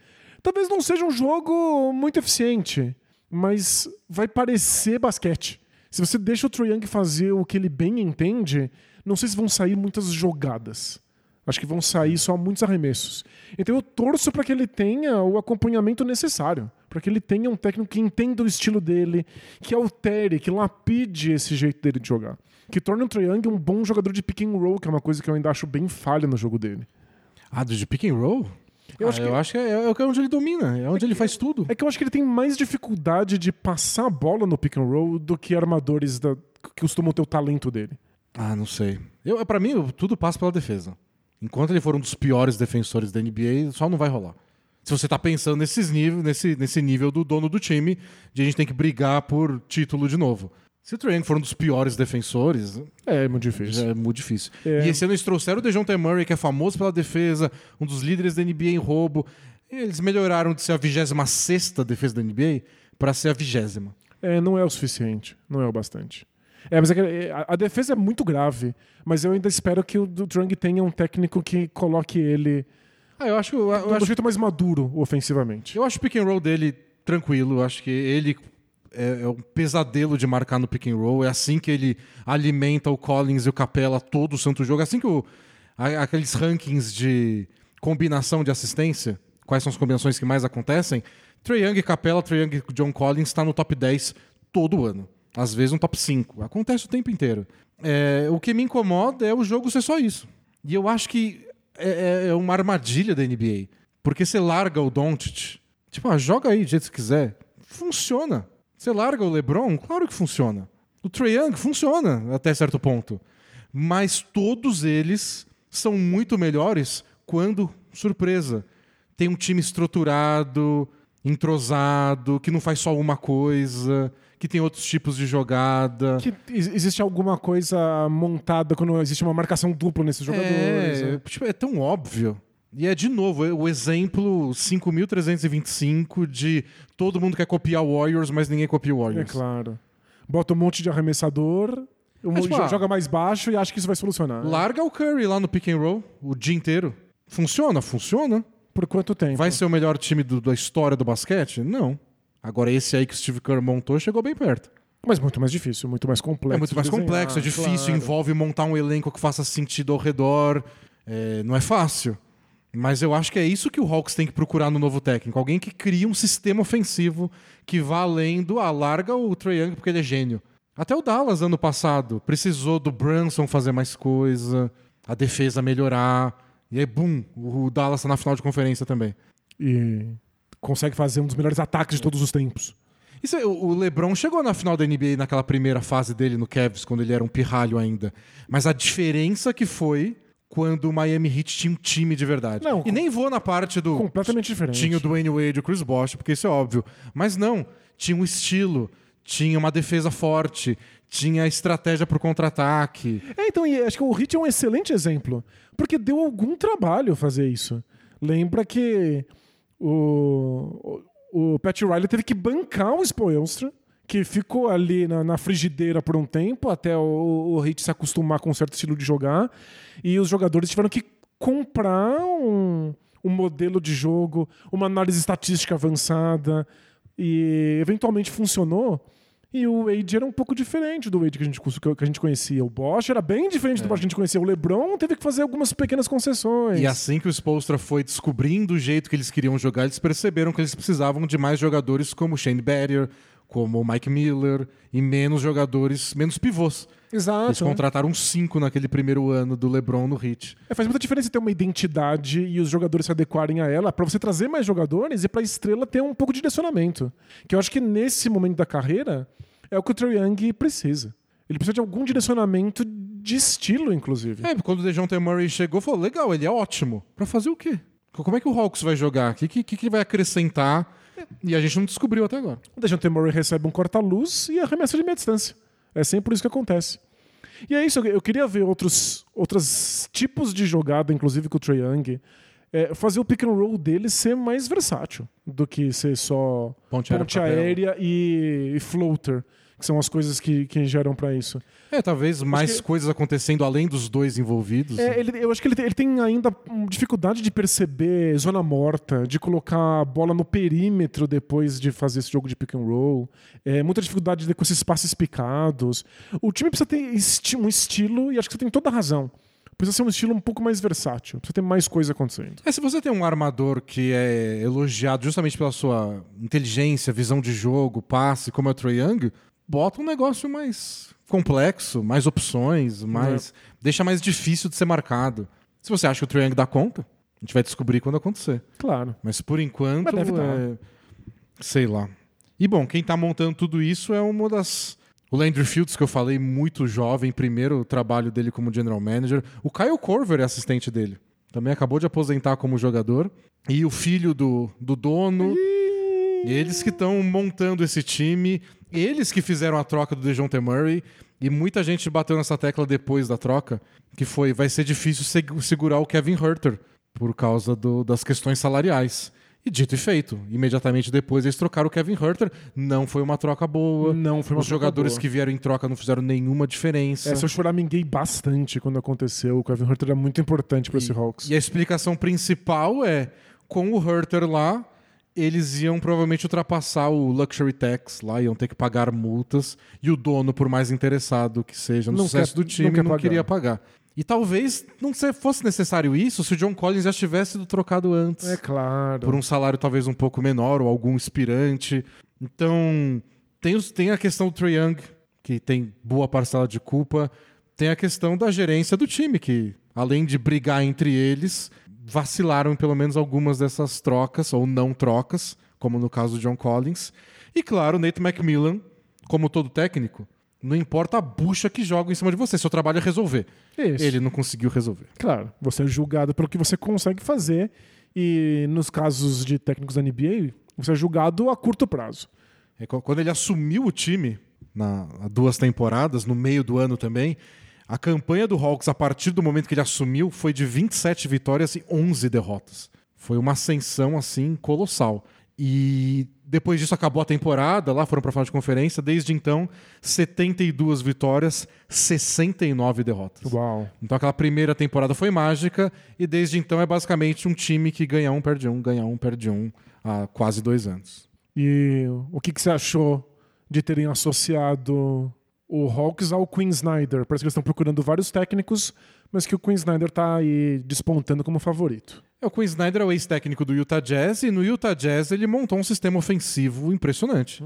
talvez não seja um jogo muito eficiente, mas vai parecer basquete. Se você deixa o Trae Young fazer o que ele bem entende, não sei se vão sair muitas jogadas. Acho que vão sair só muitos arremessos. Então eu torço para que ele tenha o acompanhamento necessário, para que ele tenha um técnico que entenda o estilo dele, que altere, que lapide esse jeito dele de jogar, que torne o Trae Young um bom jogador de pick and roll, que é uma coisa que eu ainda acho bem falha no jogo dele. Ah, do de pick and roll? Eu Ah, acho que- eu acho que é, é onde ele domina, é onde ele faz tudo. É que eu acho que ele tem mais dificuldade de passar a bola no pick and roll do que armadores da- que costumam ter o talento dele. Ah, não sei. Eu, para mim, eu- tudo passa pela defesa. Enquanto ele for um dos piores defensores da NBA, só não vai rolar. Se você tá pensando nesses nível, nesse, nesse nível do dono do time, de a gente tem que brigar por título de novo. Se o Trae for um dos piores defensores, É, é muito difícil. é muito difícil. É. E esse ano eles trouxeram o DeJounte Murray, que é famoso pela defesa, um dos líderes da NBA em roubo. Eles melhoraram de ser a 26 defesa da NBA para ser a vigésima. É, não é o suficiente. Não é o bastante. É, mas é é, a, a defesa é muito grave, mas eu ainda espero que o Drang tenha um técnico que coloque ele Ah, eu acho, eu, eu do acho jeito mais maduro ofensivamente. Eu acho o pick and roll dele tranquilo. Eu acho que ele é, é um pesadelo de marcar no pick and roll. É assim que ele alimenta o Collins e o Capela todo o santo jogo. É assim que o, a- aqueles rankings de combinação de assistência, quais são as combinações que mais acontecem, Trae Young e Capela, Trae Young e John Collins está no top 10 todo ano. Às vezes no top 5. Acontece o tempo inteiro. É, o que me incomoda é o jogo ser só isso. E eu acho que é, é- é uma armadilha da NBA. Porque você larga o Doncic, tipo, ah, joga aí do jeito que quiser. Funciona. Você larga o LeBron, claro que funciona. O Trae Young funciona até certo ponto. Mas todos eles são muito melhores quando, surpresa, tem um time estruturado, entrosado, que não faz só uma coisa, que tem outros tipos de jogada. Que ex- existe alguma coisa montada quando existe uma marcação dupla nesses jogadores. É, é. tipo, é tão óbvio. E é, de novo, é o exemplo 5.325 de todo mundo quer copiar o Warriors, mas ninguém copia o É Warriors. claro. Bota um monte de arremessador, um- É, tipo, ah, joga mais baixo e acha que isso vai solucionar. Larga o Curry lá no pick and roll o dia inteiro. Funciona? Funciona. Por quanto tempo? Vai ser o melhor time do- da história do basquete? Não. Agora, esse aí que o Steve Kerr montou chegou bem perto. Mas muito mais difícil, muito mais complexo. É muito mais de desenhar, complexo, é difícil, claro. envolve montar um elenco que faça sentido ao redor. É, não é fácil. Mas eu acho que é isso que o Hawks tem que procurar no novo técnico. Alguém que cria um sistema ofensivo que vá além do ah, larga o Trae Young porque ele é gênio. Até o Dallas ano passado precisou do Brunson fazer mais coisa, a defesa melhorar. E aí, bum, o Dallas tá na final de conferência também. E consegue fazer um dos melhores ataques de todos os tempos. Isso, o LeBron chegou na final da NBA naquela primeira fase dele no Cavs, quando ele era um pirralho ainda. Mas a diferença que foi quando o Miami Heat tinha um time de verdade. Não, e nem vou na parte do. Completamente diferente. Tinha o Dwayne Wade e o Chris Bosh, porque isso é óbvio. Mas não, tinha um estilo, tinha uma defesa forte, tinha estratégia para o contra-ataque. É, então, e acho que o Heat é um excelente exemplo. Porque deu algum trabalho fazer isso. Lembra que o, o, o Pat Riley teve que bancar o Spoelstra, que ficou ali na, na, frigideira por um tempo, até o, o Heat se acostumar com um certo estilo de jogar. E os jogadores tiveram que comprar um, um modelo de jogo, uma análise estatística avançada. E eventualmente funcionou. E o Wade era um pouco diferente do Wade que a gente, que a gente conhecia. O Bosch era bem diferente é. do Bosch que a gente conhecia. O LeBron teve que fazer algumas pequenas concessões. E assim que o Spolstra foi descobrindo o jeito que eles queriam jogar, eles perceberam que eles precisavam de mais jogadores como Shane Barrier, como o Mike Miller, e menos jogadores, menos pivôs. Exato. Eles contrataram cinco naquele primeiro ano do LeBron no Heat. É, faz muita diferença ter uma identidade e os jogadores se adequarem a ela para você trazer mais jogadores e para a estrela ter um pouco de direcionamento. Que eu acho que nesse momento da carreira é o que o Trae Young precisa. Ele precisa de algum direcionamento de estilo, inclusive. É, quando o DeJounte Murray chegou, falou, legal, ele é ótimo. Para fazer o quê? Como é que o Hawks vai jogar? O que, que, que ele vai acrescentar? E a gente não descobriu até agora. O DeJounte Murray recebe um corta-luz e arremessa de meia distância. É sempre isso que acontece. E é isso, eu queria ver outros, outros tipos de jogada, inclusive com o Trae Young. É, fazer o pick and roll dele ser mais versátil do que ser só ponte, ponte aérea e, e floater que são as coisas que, que geram para isso. É, talvez mais que... coisas acontecendo além dos dois envolvidos. É, ele, eu acho que ele tem, ele tem ainda dificuldade de perceber zona morta, de colocar a bola no perímetro depois de fazer esse jogo de pick and roll. É, muita dificuldade de, com esses passes picados. O time precisa ter esti um estilo, e acho que você tem toda a razão precisa ser um estilo um pouco mais versátil, precisa ter mais coisa acontecendo. É, se você tem um armador que é elogiado justamente pela sua inteligência, visão de jogo, passe, como é o Troy Young, bota um negócio mais complexo, mais opções, mais. É. deixa mais difícil de ser marcado. Se você acha que o Triangle dá conta, a gente vai descobrir quando acontecer. Claro. Mas por enquanto. Mas deve é... Sei lá. E bom, quem está montando tudo isso é uma das. O Landry Fields, que eu falei, muito jovem, primeiro trabalho dele como general manager. O Kyle Corver é assistente dele. Também acabou de aposentar como jogador. E o filho do, do dono. E eles que estão montando esse time. Eles que fizeram a troca do DeJounte Murray e muita gente bateu nessa tecla depois da troca, que foi vai ser difícil segurar o Kevin Herter por causa do, das questões salariais. E dito e feito, imediatamente depois eles trocaram o Kevin Herter. Não foi uma troca boa. Não foi uma Os jogadores boa. que vieram em troca não fizeram nenhuma diferença. É, eu choraminguei bastante quando aconteceu. O Kevin Herter era muito importante para esse Hawks. E a explicação principal é: com o Herter lá, eles iam provavelmente ultrapassar o luxury tax lá, iam ter que pagar multas, e o dono, por mais interessado que seja no não sucesso quer, do time, não, não queria pagar. E talvez não fosse necessário isso se o John Collins já tivesse sido trocado antes. É claro. Por um salário talvez um pouco menor ou algum inspirante. Então, tem, tem a questão do Trae Young, que tem boa parcela de culpa. Tem a questão da gerência do time, que além de brigar entre eles, vacilaram em pelo menos algumas dessas trocas, ou não trocas, como no caso do John Collins. E claro, Nate McMillan, como todo técnico, não importa a bucha que joga em cima de você, seu trabalho é resolver. Isso. Ele não conseguiu resolver. Claro, você é julgado pelo que você consegue fazer, e nos casos de técnicos da NBA, você é julgado a curto prazo. É, quando ele assumiu o time, na, há duas temporadas, no meio do ano também, a campanha do Hawks, a partir do momento que ele assumiu, foi de 27 vitórias e 11 derrotas. Foi uma ascensão assim colossal. E depois disso acabou a temporada, lá foram para a final de conferência. Desde então, 72 vitórias, 69 derrotas. Uau. Então aquela primeira temporada foi mágica e desde então é basicamente um time que ganha um, perde um, ganha um, perde um há quase dois anos. E o que, que você achou de terem associado o Hawks ao Quinn Snyder. Parece que eles estão procurando vários técnicos, mas que o Quinn Snyder tá aí despontando como favorito. É, o Quinn Snyder é o ex-técnico do Utah Jazz e no Utah Jazz ele montou um sistema ofensivo impressionante.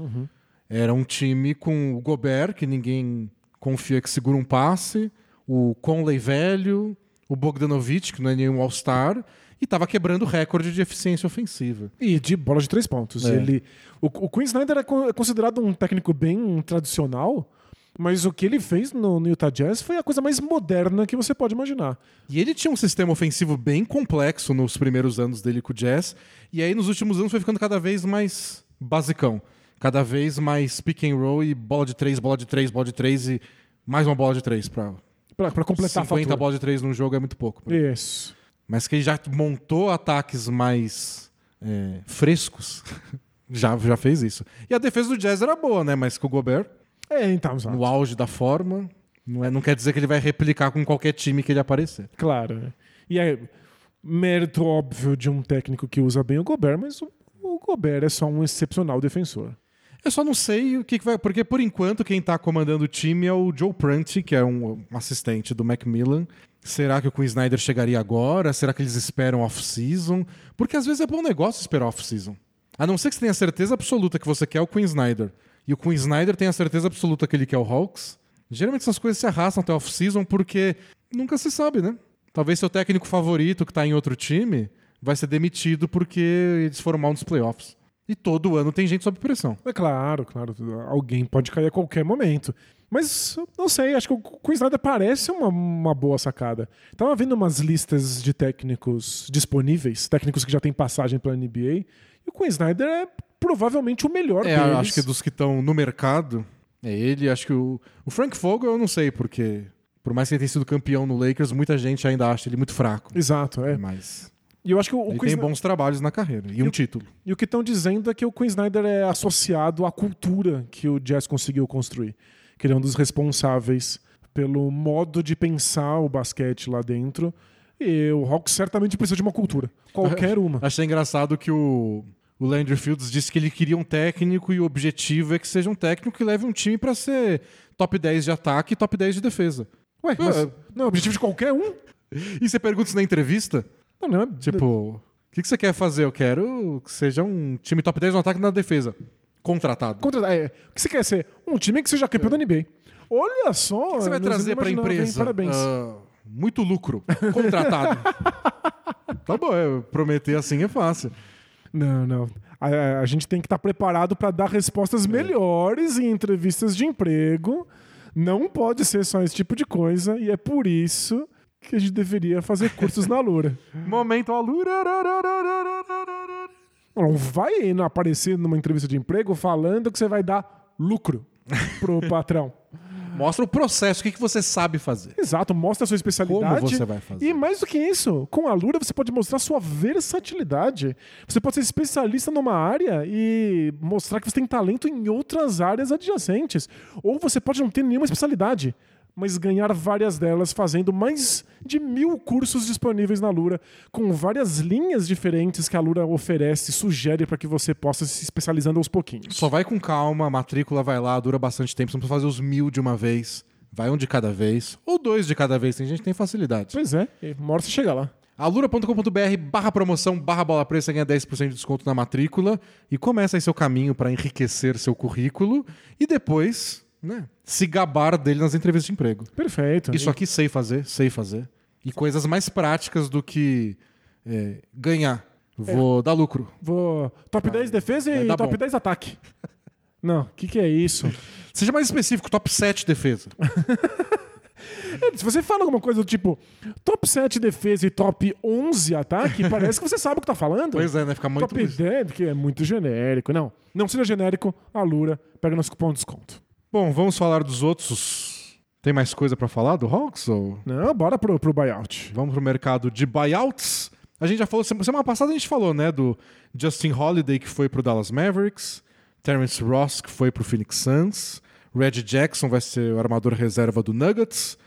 Era um time com o Gobert, que ninguém confia que segura um passe, o Conley velho, o Bogdanovich, que não é nenhum All-Star, e estava quebrando o recorde de eficiência ofensiva. E de bola de três pontos. É. Ele, o, o Quinn Snyder é é considerado um técnico bem tradicional, mas o que ele fez no, no Utah Jazz foi a coisa mais moderna que você pode imaginar. E ele tinha um sistema ofensivo bem complexo nos primeiros anos dele com o Jazz, e aí nos últimos anos foi ficando cada vez mais basicão. Cada vez mais pick and roll e bola de três, bola de três, bola de três e mais uma bola de três. Pra completar 50 a fatura. bolas de três num jogo é muito pouco. Isso. Mas que ele já montou ataques mais é, frescos, já, já fez isso. E a defesa do Jazz era boa, né? Mas com o Gobert, É, então, exato. no auge da forma, não, é, não quer dizer que ele vai replicar com qualquer time que ele aparecer. Claro. né? E é mérito óbvio de um técnico que usa bem o Gobert, mas o, o Gobert é só um excepcional defensor. Eu só não sei o que, que vai. Porque por enquanto quem tá comandando o time é o Joe Prunty, que é um, assistente do Macmillan. Será que o Quinn Snyder chegaria agora? Será que eles esperam off-season? Porque às vezes é bom negócio esperar off-season. A não ser que você tenha certeza absoluta que você quer o Quinn Snyder e o Quinn Snyder tem a certeza absoluta que ele quer o Hawks. Geralmente essas coisas se arrastam até off-season porque nunca se sabe, né? Talvez seu técnico favorito que tá em outro time vai ser demitido porque eles foram mal nos playoffs. E todo ano tem gente sob pressão. É claro, claro. Alguém pode cair a qualquer momento. Mas, não sei, acho que o Queen Snyder parece uma, uma boa sacada. Tava vendo umas listas de técnicos disponíveis, técnicos que já têm passagem pela NBA, e o Queen Snyder é provavelmente o melhor É, deles. acho que dos que estão no mercado, é ele. Acho que o, o Frank Vogel eu não sei, porque por mais que ele tenha sido campeão no Lakers, muita gente ainda acha ele muito fraco. Exato, é. Mas E eu acho que o, o ele tem Snyder- bons trabalhos na carreira e um título. E o que estão dizendo é que o Queen Snyder é associado à cultura que o Jazz conseguiu construir. Que ele é um dos responsáveis pelo modo de pensar o basquete lá dentro. E o Hawks certamente precisa de uma cultura. Qualquer uma. Achei engraçado que o, o Landry Fields disse que ele queria um técnico e o objetivo é que seja um técnico que leve um time pra ser top 10 de ataque e top 10 de defesa. Ué, mas É. não é objetivo de qualquer um? E você pergunta isso na entrevista? Não, não é. Tipo, o que, que você quer fazer? Eu quero que seja um time top 10 no ataque e na defesa. Contratado. Contra- é, o que você quer ser? Um time que seja campeão da NBA. Olha só. O que você vai trazer imaginava, hein? empresa? Parabéns. Ah, muito lucro. Contratado. tá bom, é, prometer assim é fácil. Não, não. A, a gente tem que estar preparado para dar respostas melhores em entrevistas de emprego. Não pode ser só esse tipo de coisa. E é por isso que a gente deveria fazer cursos na Lura. Momento alura. Não vai aparecer numa entrevista de emprego falando que você vai dar lucro pro patrão. Mostra o processo, o que, que você sabe fazer. Exato, mostra a sua especialidade. Como você vai fazer? E mais do que isso, com a Lura você pode mostrar sua versatilidade. Você pode ser especialista numa área e mostrar que você tem talento em outras áreas adjacentes. Ou você pode não ter nenhuma especialidade, mas ganhar várias delas fazendo mais de mil cursos disponíveis na Lura, com várias linhas diferentes que a Lura oferece, sugere para que você possa se especializando aos pouquinhos. Só vai com calma, a matrícula vai lá, dura bastante tempo, você não precisa fazer os mil de uma vez. Vai um de cada vez, ou dois de cada vez, tem gente que tem facilidade. Pois é, uma hora você chega lá. alura.com.br barra promoção, barra bola presa, você ganha 10% de desconto na matrícula e começa aí seu caminho para enriquecer seu currículo e depois, né, se gabar dele nas entrevistas de emprego. Perfeito. Isso aqui sei fazer, sei fazer. E coisas mais práticas do que é, ganhar. Vou dar lucro. Vou. Top 10 defesa e top bom. 10 ataque. Não, o que, que é isso? Seja mais específico, top 7 defesa. É, Se você fala alguma coisa do tipo top 7 defesa e top 11 ataque, parece que você sabe o que tá falando. Pois é, né? Fica muito. Top 10, que é muito genérico. Não, não seja genérico, a Lura pega nosso cupom de desconto. Bom, vamos falar dos outros. Tem mais coisa pra falar do Hawks? Ou Não, bora pro, pro buyout. vamos pro mercado de buyouts? A gente já falou, sema- semana passada a gente falou, né, do Justin Holiday que foi pro Dallas Mavericks, Terrence Ross que foi pro Phoenix Suns, Reggie Jackson vai ser o armador reserva do Nuggets,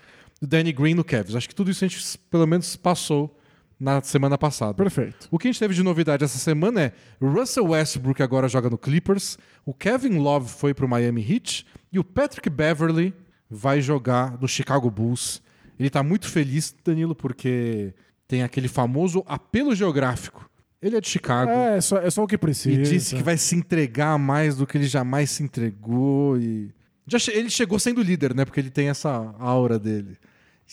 Danny Green no Cavs. Acho que tudo isso a gente pelo menos passou na semana passada. Perfeito. O que a gente teve de novidade essa semana é Russell Westbrook agora joga no Clippers, o Kevin Love foi pro Miami Heat e o Patrick Beverly vai jogar no Chicago Bulls. Ele tá muito feliz, Danilo, porque tem aquele famoso apelo geográfico. Ele é de Chicago. É, é só, é só o que precisa. E disse que vai se entregar mais do que ele jamais se entregou. E... Já che- ele chegou sendo líder, né? Porque ele tem essa aura dele.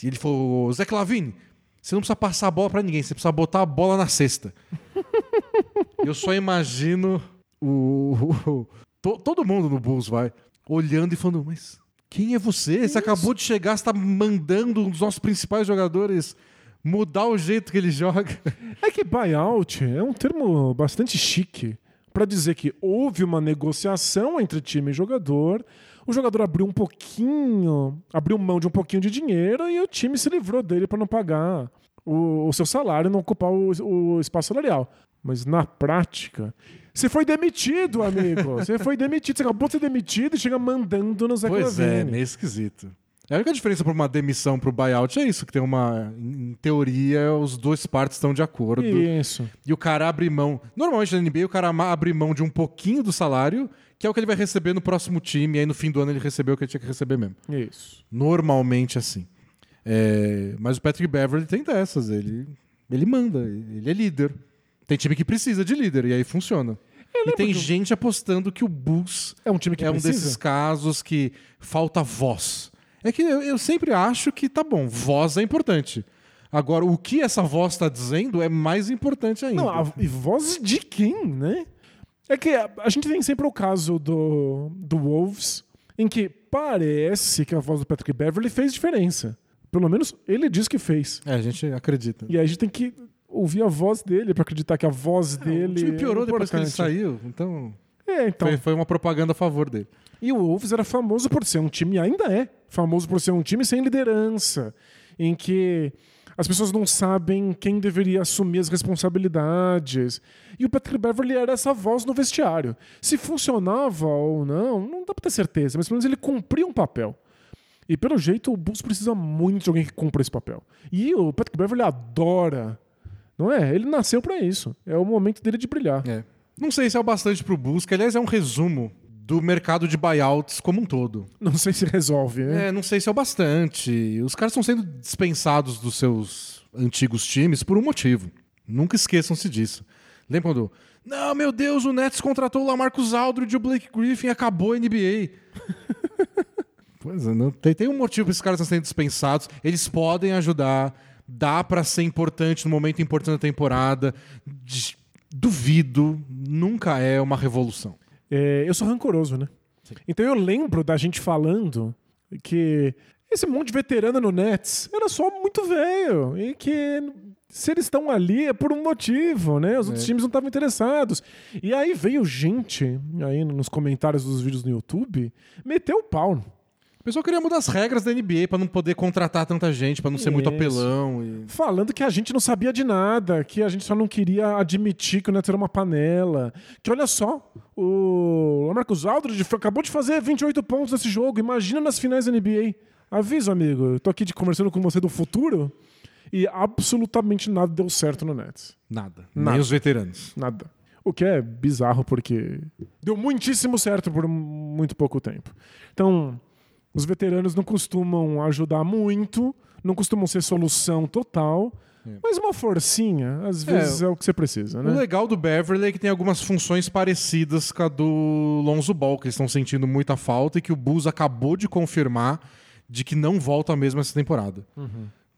E ele falou: Zé Clavini, você não precisa passar a bola pra ninguém, você precisa botar a bola na cesta. Eu só imagino o, o- to- todo mundo no Bulls vai olhando e falando: Mas quem é você? Você acabou de chegar, você tá mandando um dos nossos principais jogadores mudar o jeito que ele joga. É que buyout é um termo bastante chique para dizer que houve uma negociação entre time e jogador, o jogador abriu um pouquinho, abriu mão de um pouquinho de dinheiro e o time se livrou dele para não pagar o, o seu salário, não ocupar o, o espaço salarial. Mas na prática, você foi demitido, amigo. Você foi demitido. Você acabou de ser demitido e chega mandando no Zé Pois é, Clavini. meio esquisito. A única diferença para uma demissão para o buyout é isso, que tem uma. Em teoria, os dois partes estão de acordo. Isso. E o cara abre mão. Normalmente na NBA, o cara abre mão de um pouquinho do salário, que é o que ele vai receber no próximo time, e aí no fim do ano ele recebeu o que ele tinha que receber mesmo. Isso. Normalmente assim. É, Mas o Patrick Beverly tem dessas. Ele, ele manda, ele é líder. Tem time que precisa de líder, e aí funciona. E tem do- gente apostando que o Bulls É um time que é um precisa. desses casos que falta voz. É que eu, eu sempre acho que tá bom, voz é importante. Agora, o que essa voz está dizendo é mais importante ainda. Não, a, e voz de quem, né? É que a, gente tem sempre o caso do, do Wolves, em que parece que a voz do Patrick Beverly fez diferença. Pelo menos ele diz que fez. É, a gente acredita. E aí a gente tem que ouvir a voz dele pra acreditar que a voz dele. o time piorou é depois que ele saiu, então, É, então. foi, foi uma propaganda a favor dele. E o Wolves era famoso por ser um time, e ainda é famoso por ser um time sem liderança, em que as pessoas não sabem quem deveria assumir as responsabilidades. E o Patrick Beverly era essa voz no vestiário. Se funcionava ou não, não dá pra ter certeza, mas pelo menos ele cumpria um papel. E pelo jeito o Bulls precisa muito de alguém que cumpra esse papel. E o Patrick Beverly adora. Não é? Ele nasceu pra isso. É o momento dele de brilhar. É. Não sei se é o bastante pro Bulls, que aliás é um resumo do mercado de buyouts como um todo. Não sei se resolve, né? É, não sei se é o bastante. Os caras estão sendo dispensados dos seus antigos times por um motivo. Nunca esqueçam-se disso. Lembram do. Não, meu Deus, o Nets contratou o Lamarcus Aldridge e o Blake Griffin acabou a NBA. pois é, não, tem, tem um motivo para esses caras estarem sendo dispensados. Eles podem ajudar, dá para ser importante no momento importante da temporada. Duvido, nunca é uma revolução. É, eu sou rancoroso, né? Então eu lembro da gente falando que esse monte de veterano no Nets era só muito velho. E que se eles estão ali é por um motivo, né? Os outros É. times não estavam interessados. E aí veio gente, aí nos comentários dos vídeos no YouTube, meteu o pau. O pessoal queria mudar as regras da NBA para não poder contratar tanta gente, para não ser muito Isso. apelão. E... Falando que a gente não sabia de nada, que a gente só não queria admitir que o Nets era uma panela. Que olha só, o Marcos Aldridge acabou de fazer 28 pontos nesse jogo. Imagina nas finais da NBA. Aviso, amigo, eu tô aqui de- conversando com você do futuro e absolutamente nada deu certo no Nets. Nada. Nada. Nem os veteranos. Nada. O que é bizarro porque deu muitíssimo certo por muito pouco tempo. Então, os veteranos não costumam ajudar muito, não costumam ser solução total, mas uma forcinha, às vezes, é, o que você precisa, O né? legal do Beverly é que tem algumas funções parecidas com a do Lonzo Ball, que eles estão sentindo muita falta e que o Bulls acabou de confirmar de que não volta mesmo essa temporada.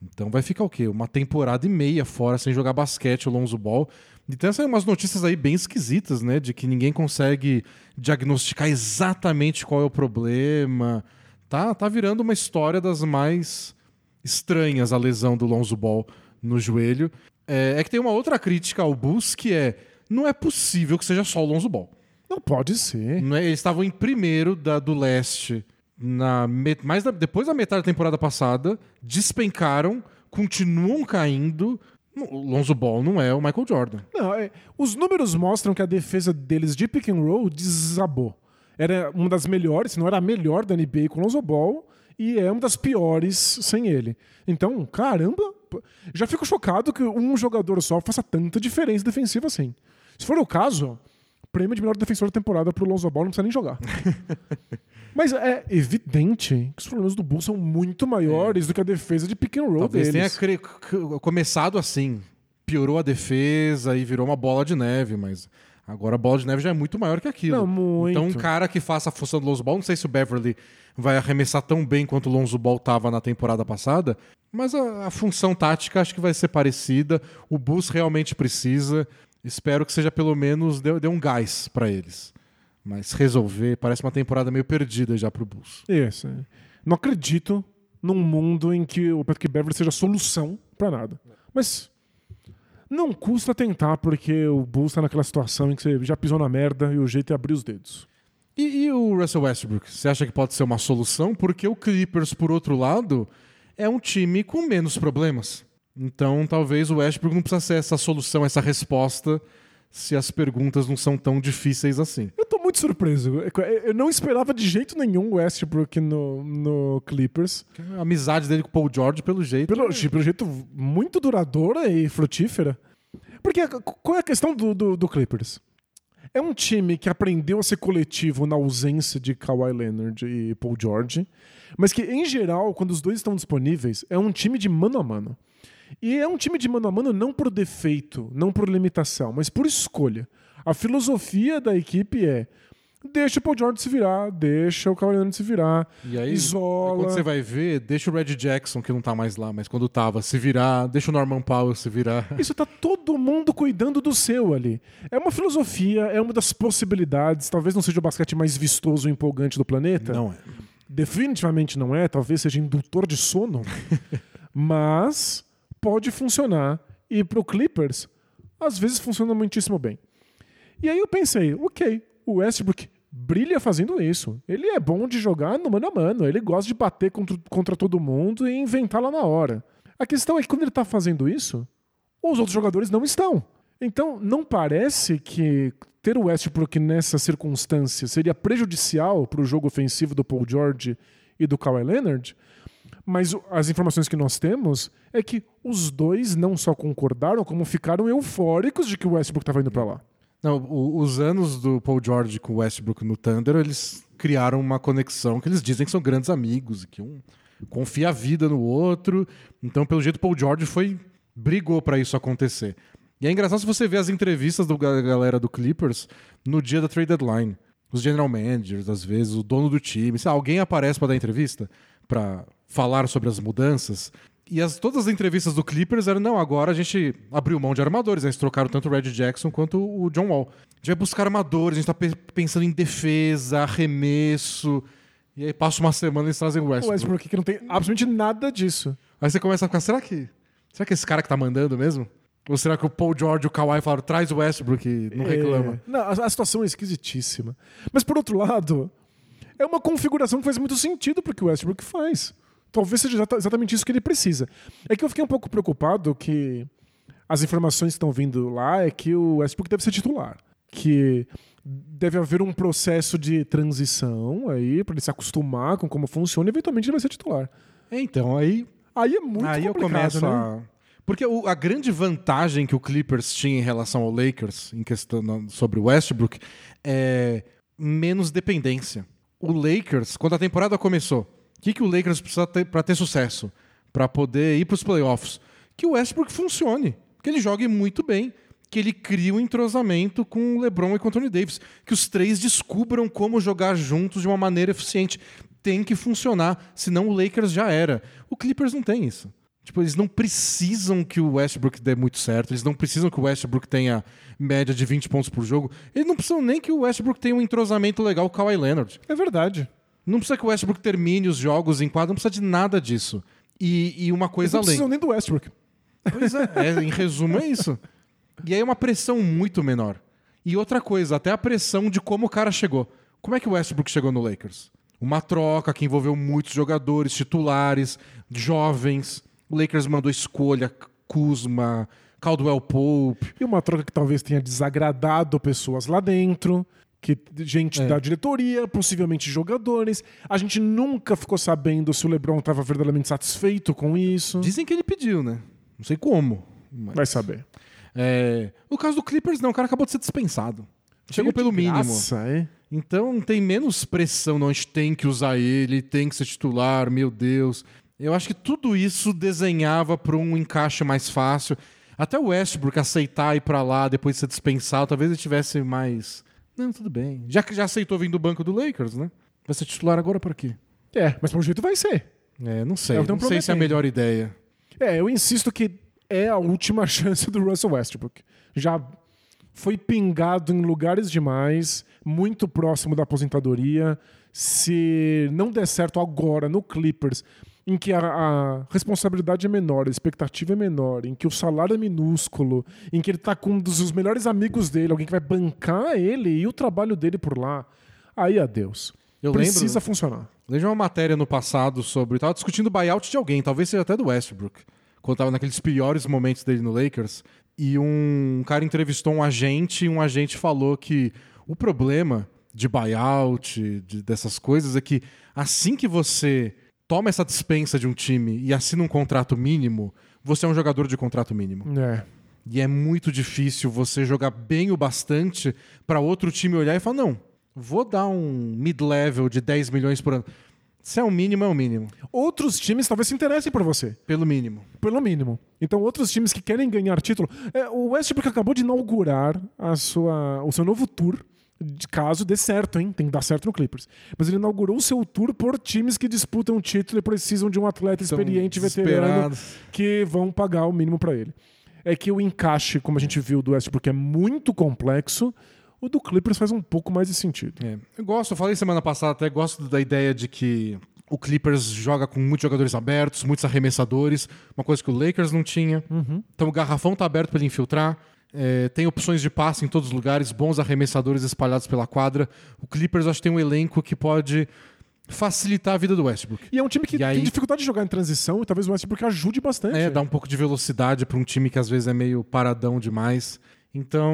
Então vai ficar o quê? Uma temporada e meia fora sem jogar basquete o Lonzo Ball. E tem essas umas notícias aí bem esquisitas, né? De que ninguém consegue diagnosticar exatamente qual é o problema. Tá, tá virando uma história das mais estranhas a lesão do Lonzo Ball no joelho. É, é que tem uma outra crítica ao Bulls que é não é possível que seja só o Lonzo Ball. Não pode ser. Não é- Eles estavam em primeiro da, do leste na mais da- depois da metade da temporada passada, despencaram, continuam caindo. O Lonzo Ball não é o Michael Jordan. Não, é- os números mostram que a defesa deles de pick and roll desabou. Era uma das melhores, se não era a melhor da NBA com o Lonzo Ball, e é uma das piores sem ele. Então, caramba, já fico chocado que um jogador só faça tanta diferença defensiva assim. Se for o caso, prêmio de melhor defensor da temporada pro Lonzo Ball, não precisa nem jogar. Mas é evidente que os problemas do Bulls são muito maiores do que a defesa de pick and roll Talvez tenha deles. c- começado assim. Piorou a defesa e virou uma bola de neve, mas agora a bola de neve já é muito maior que aquilo. Não, muito. Então um cara que faça a função do Lonzo Ball, não sei se o Beverly vai arremessar tão bem quanto o Lonzo Ball estava na temporada passada, mas a, a função tática acho que vai ser parecida. O Bulls realmente precisa. Espero que seja pelo menos dê, dê um gás para eles. Mas resolver, parece uma temporada meio perdida já pro Bulls. Isso. é. Não acredito num mundo em que o Patrick Beverly seja solução pra nada. Mas não custa tentar, porque o Bulls tá naquela situação em que você já pisou na merda e o jeito é abrir os dedos. E, e o Russell Westbrook? Você acha que pode ser uma solução? Porque o Clippers, por outro lado, é um time com menos problemas. Então, talvez o Westbrook não precisa ser essa solução, essa resposta, se as perguntas não são tão difíceis assim. Eu tô muito surpreso. Eu não esperava de jeito nenhum o Westbrook no, no Clippers. A amizade dele com o Paul George, pelo jeito. Pelo, pelo jeito muito duradoura e frutífera. Porque qual é a questão do, do, do Clippers? É um time que aprendeu a ser coletivo na ausência de Kawhi Leonard e Paul George, mas que, em geral, quando os dois estão disponíveis, é um time de mano a mano. E é um time de mano a mano não por defeito, não por limitação, mas por escolha. A filosofia da equipe é deixa o Paul George se virar, deixa o Kawhi se virar, E aí, isola. quando você vai ver, deixa o Red Jackson, que não tá mais lá, mas quando tava, se virar, deixa o Norman Powell se virar. Isso tá todo mundo cuidando do seu ali. É uma filosofia, é uma das possibilidades. Talvez não seja o basquete mais vistoso e empolgante do planeta. Não é. Definitivamente não é, talvez seja indutor de sono. mas pode funcionar. E pro Clippers, às vezes funciona muitíssimo bem. E aí eu pensei, ok, o Westbrook brilha fazendo isso. Ele é bom de jogar no mano a mano. Ele gosta de bater contra, contra todo mundo e inventar lá na hora. A questão é que quando ele tá fazendo isso, os outros jogadores não estão. Então, não parece que ter o Westbrook nessa circunstância seria prejudicial para o jogo ofensivo do Paul George e do Kawhi Leonard, mas as informações que nós temos é que os dois não só concordaram, como ficaram eufóricos de que o Westbrook estava indo para lá. Não, o- os anos do Paul George com o Westbrook no Thunder, eles criaram uma conexão que eles dizem que são grandes amigos, que um confia a vida no outro. Então, pelo jeito, Paul George foi brigou pra isso acontecer. E é engraçado se você ver as entrevistas da galera do Clippers no dia da trade deadline. Os general managers, às vezes, o dono do time, se alguém aparece pra dar entrevista, pra falar sobre as mudanças. E as, todas as entrevistas do Clippers eram, não, agora a gente abriu mão de armadores, eles trocaram tanto o Red Jackson quanto o John Wall. A gente vai buscar armadores, a gente tá pe- pensando em defesa, arremesso. E aí passa uma semana e eles trazem o O Westbrook. Westbrook que não tem absolutamente nada disso. Aí você começa a ficar, será que. Será que é esse cara que tá mandando mesmo? Ou será que o Paul George e o Kawhi falaram, traz o Westbrook e não reclama? É, não, a, a situação é esquisitíssima. Mas por outro lado, é uma configuração que faz muito sentido pro que o Westbrook faz. Talvez seja exata- exatamente isso que ele precisa. É que eu fiquei um pouco preocupado que as informações que estão vindo lá é que o Westbrook deve ser titular. Que deve haver um processo de transição aí para ele se acostumar com como funciona e eventualmente ele vai ser titular. É, Então, aí Aí é muito Aí eu complicado, começo né? Porque o- a grande vantagem que o Clippers tinha em relação ao Lakers, em questão na- sobre o Westbrook, é menos dependência. O Lakers, quando a temporada começou, que, que o Lakers precisa ter para ter sucesso? Para poder ir para os playoffs? Que o Westbrook funcione, que ele jogue muito bem, que ele crie um entrosamento com o LeBron e com o Anthony Davis, que os três descubram como jogar juntos de uma maneira eficiente. Tem que funcionar, senão o Lakers já era. O Clippers não tem isso. Tipo, eles não precisam que o Westbrook dê muito certo, eles não precisam que o Westbrook tenha média de 20 pontos por jogo, eles não precisam nem que o Westbrook tenha um entrosamento legal com o Kawhi Leonard. É verdade. Não precisa que o Westbrook termine os jogos em quadra, não precisa de nada disso. E, e uma Eles coisa não além. precisam nem do Westbrook. Pois é, é, em resumo é isso. E aí é uma pressão muito menor. E outra coisa, até a pressão de como o cara chegou. Como é que o Westbrook chegou no Lakers? Uma troca que envolveu muitos jogadores, titulares, jovens. O Lakers mandou escolha, Kuzma, Caldwell Pope. E uma troca que talvez tenha desagradado pessoas lá dentro, que gente É. da diretoria, possivelmente jogadores. A gente nunca ficou sabendo se o LeBron estava verdadeiramente satisfeito com isso. Dizem que ele pediu, né? Não sei como. mas- Vai saber. É, O caso do Clippers, não. O cara acabou de ser dispensado. Chegou pelo mínimo. Graça, é? Então tem menos pressão, não, a gente tem que usar ele, tem que ser titular, meu Deus. Eu acho que tudo isso desenhava para um encaixe mais fácil. Até o Westbrook aceitar ir para lá depois de ser dispensado, talvez ele tivesse mais. Não, tudo bem. Já que já aceitou vir do banco do Lakers, né? Vai ser titular agora para quê? É, mas pelo jeito vai ser. É, não sei. É que não sei se é a melhor ideia. É, eu insisto que é a última chance do Russell Westbrook. Já foi pingado em lugares demais, muito próximo da aposentadoria. Se não der certo agora no Clippers, em que a, a responsabilidade é menor, a expectativa é menor, em que o salário é minúsculo, em que ele tá com um dos melhores amigos dele, alguém que vai bancar ele e o trabalho dele por lá, aí adeus. Eu Precisa lembro, funcionar. lembro uma matéria no passado sobre. Tava discutindo o buyout de alguém, talvez seja até do Westbrook. Quando tava naqueles piores momentos dele no Lakers. E um cara entrevistou um agente e um agente falou que o problema de buyout, de- dessas coisas, é que assim que você toma essa dispensa de um time e assina um contrato mínimo, você é um jogador de contrato mínimo. É. E é muito difícil você jogar bem o bastante para outro time olhar e falar: não, vou dar um mid-level de 10 milhões por ano. Se é o mínimo, é o mínimo. Outros times talvez se interessem por você. Pelo mínimo. Pelo mínimo. Então, outros times que querem ganhar título. É, o Westbrook acabou de inaugurar a sua, o seu novo tour. De caso dê certo, hein? Tem que dar certo no Clippers. Mas ele inaugurou o seu tour por times que disputam o título e precisam de um atleta Tão experiente, veterano, que vão pagar o mínimo pra ele. É que o encaixe, como a gente viu do Westbrook, é muito complexo. O do Clippers faz um pouco mais de sentido. É. Eu gosto, eu falei semana passada até, gosto da ideia de que o Clippers joga com muitos jogadores abertos, muitos arremessadores, uma coisa que o Lakers não tinha. Então o garrafão tá aberto para ele infiltrar. É, tem opções de passe em todos os lugares, bons arremessadores espalhados pela quadra. O Clippers acho que tem um elenco que pode facilitar a vida do Westbrook. E é um time que E aí- tem dificuldade de jogar em transição e talvez o Westbrook ajude bastante. É, dá um pouco de velocidade para um time que às vezes é meio paradão demais. Então,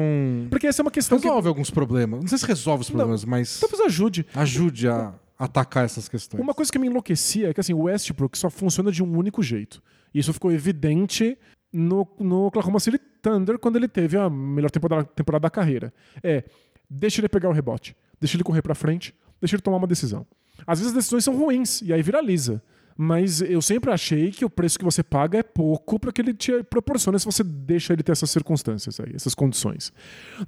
Porque essa é uma questão que resolve alguns problemas. Não sei se resolve os problemas, mas talvez ajude. ajude a atacar essas questões. Uma coisa que me enlouquecia é que assim, o Westbrook só funciona de um único jeito. E isso ficou evidente no, no Oklahoma City Thunder quando ele teve a melhor temporada, temporada da carreira. É, deixa ele pegar o rebote, deixa ele correr pra frente, deixa ele tomar uma decisão. Às vezes as decisões são ruins e aí viraliza. Mas eu sempre achei que o preço que você paga é pouco para que ele te proporcione se você deixa ele ter essas circunstâncias aí, essas condições.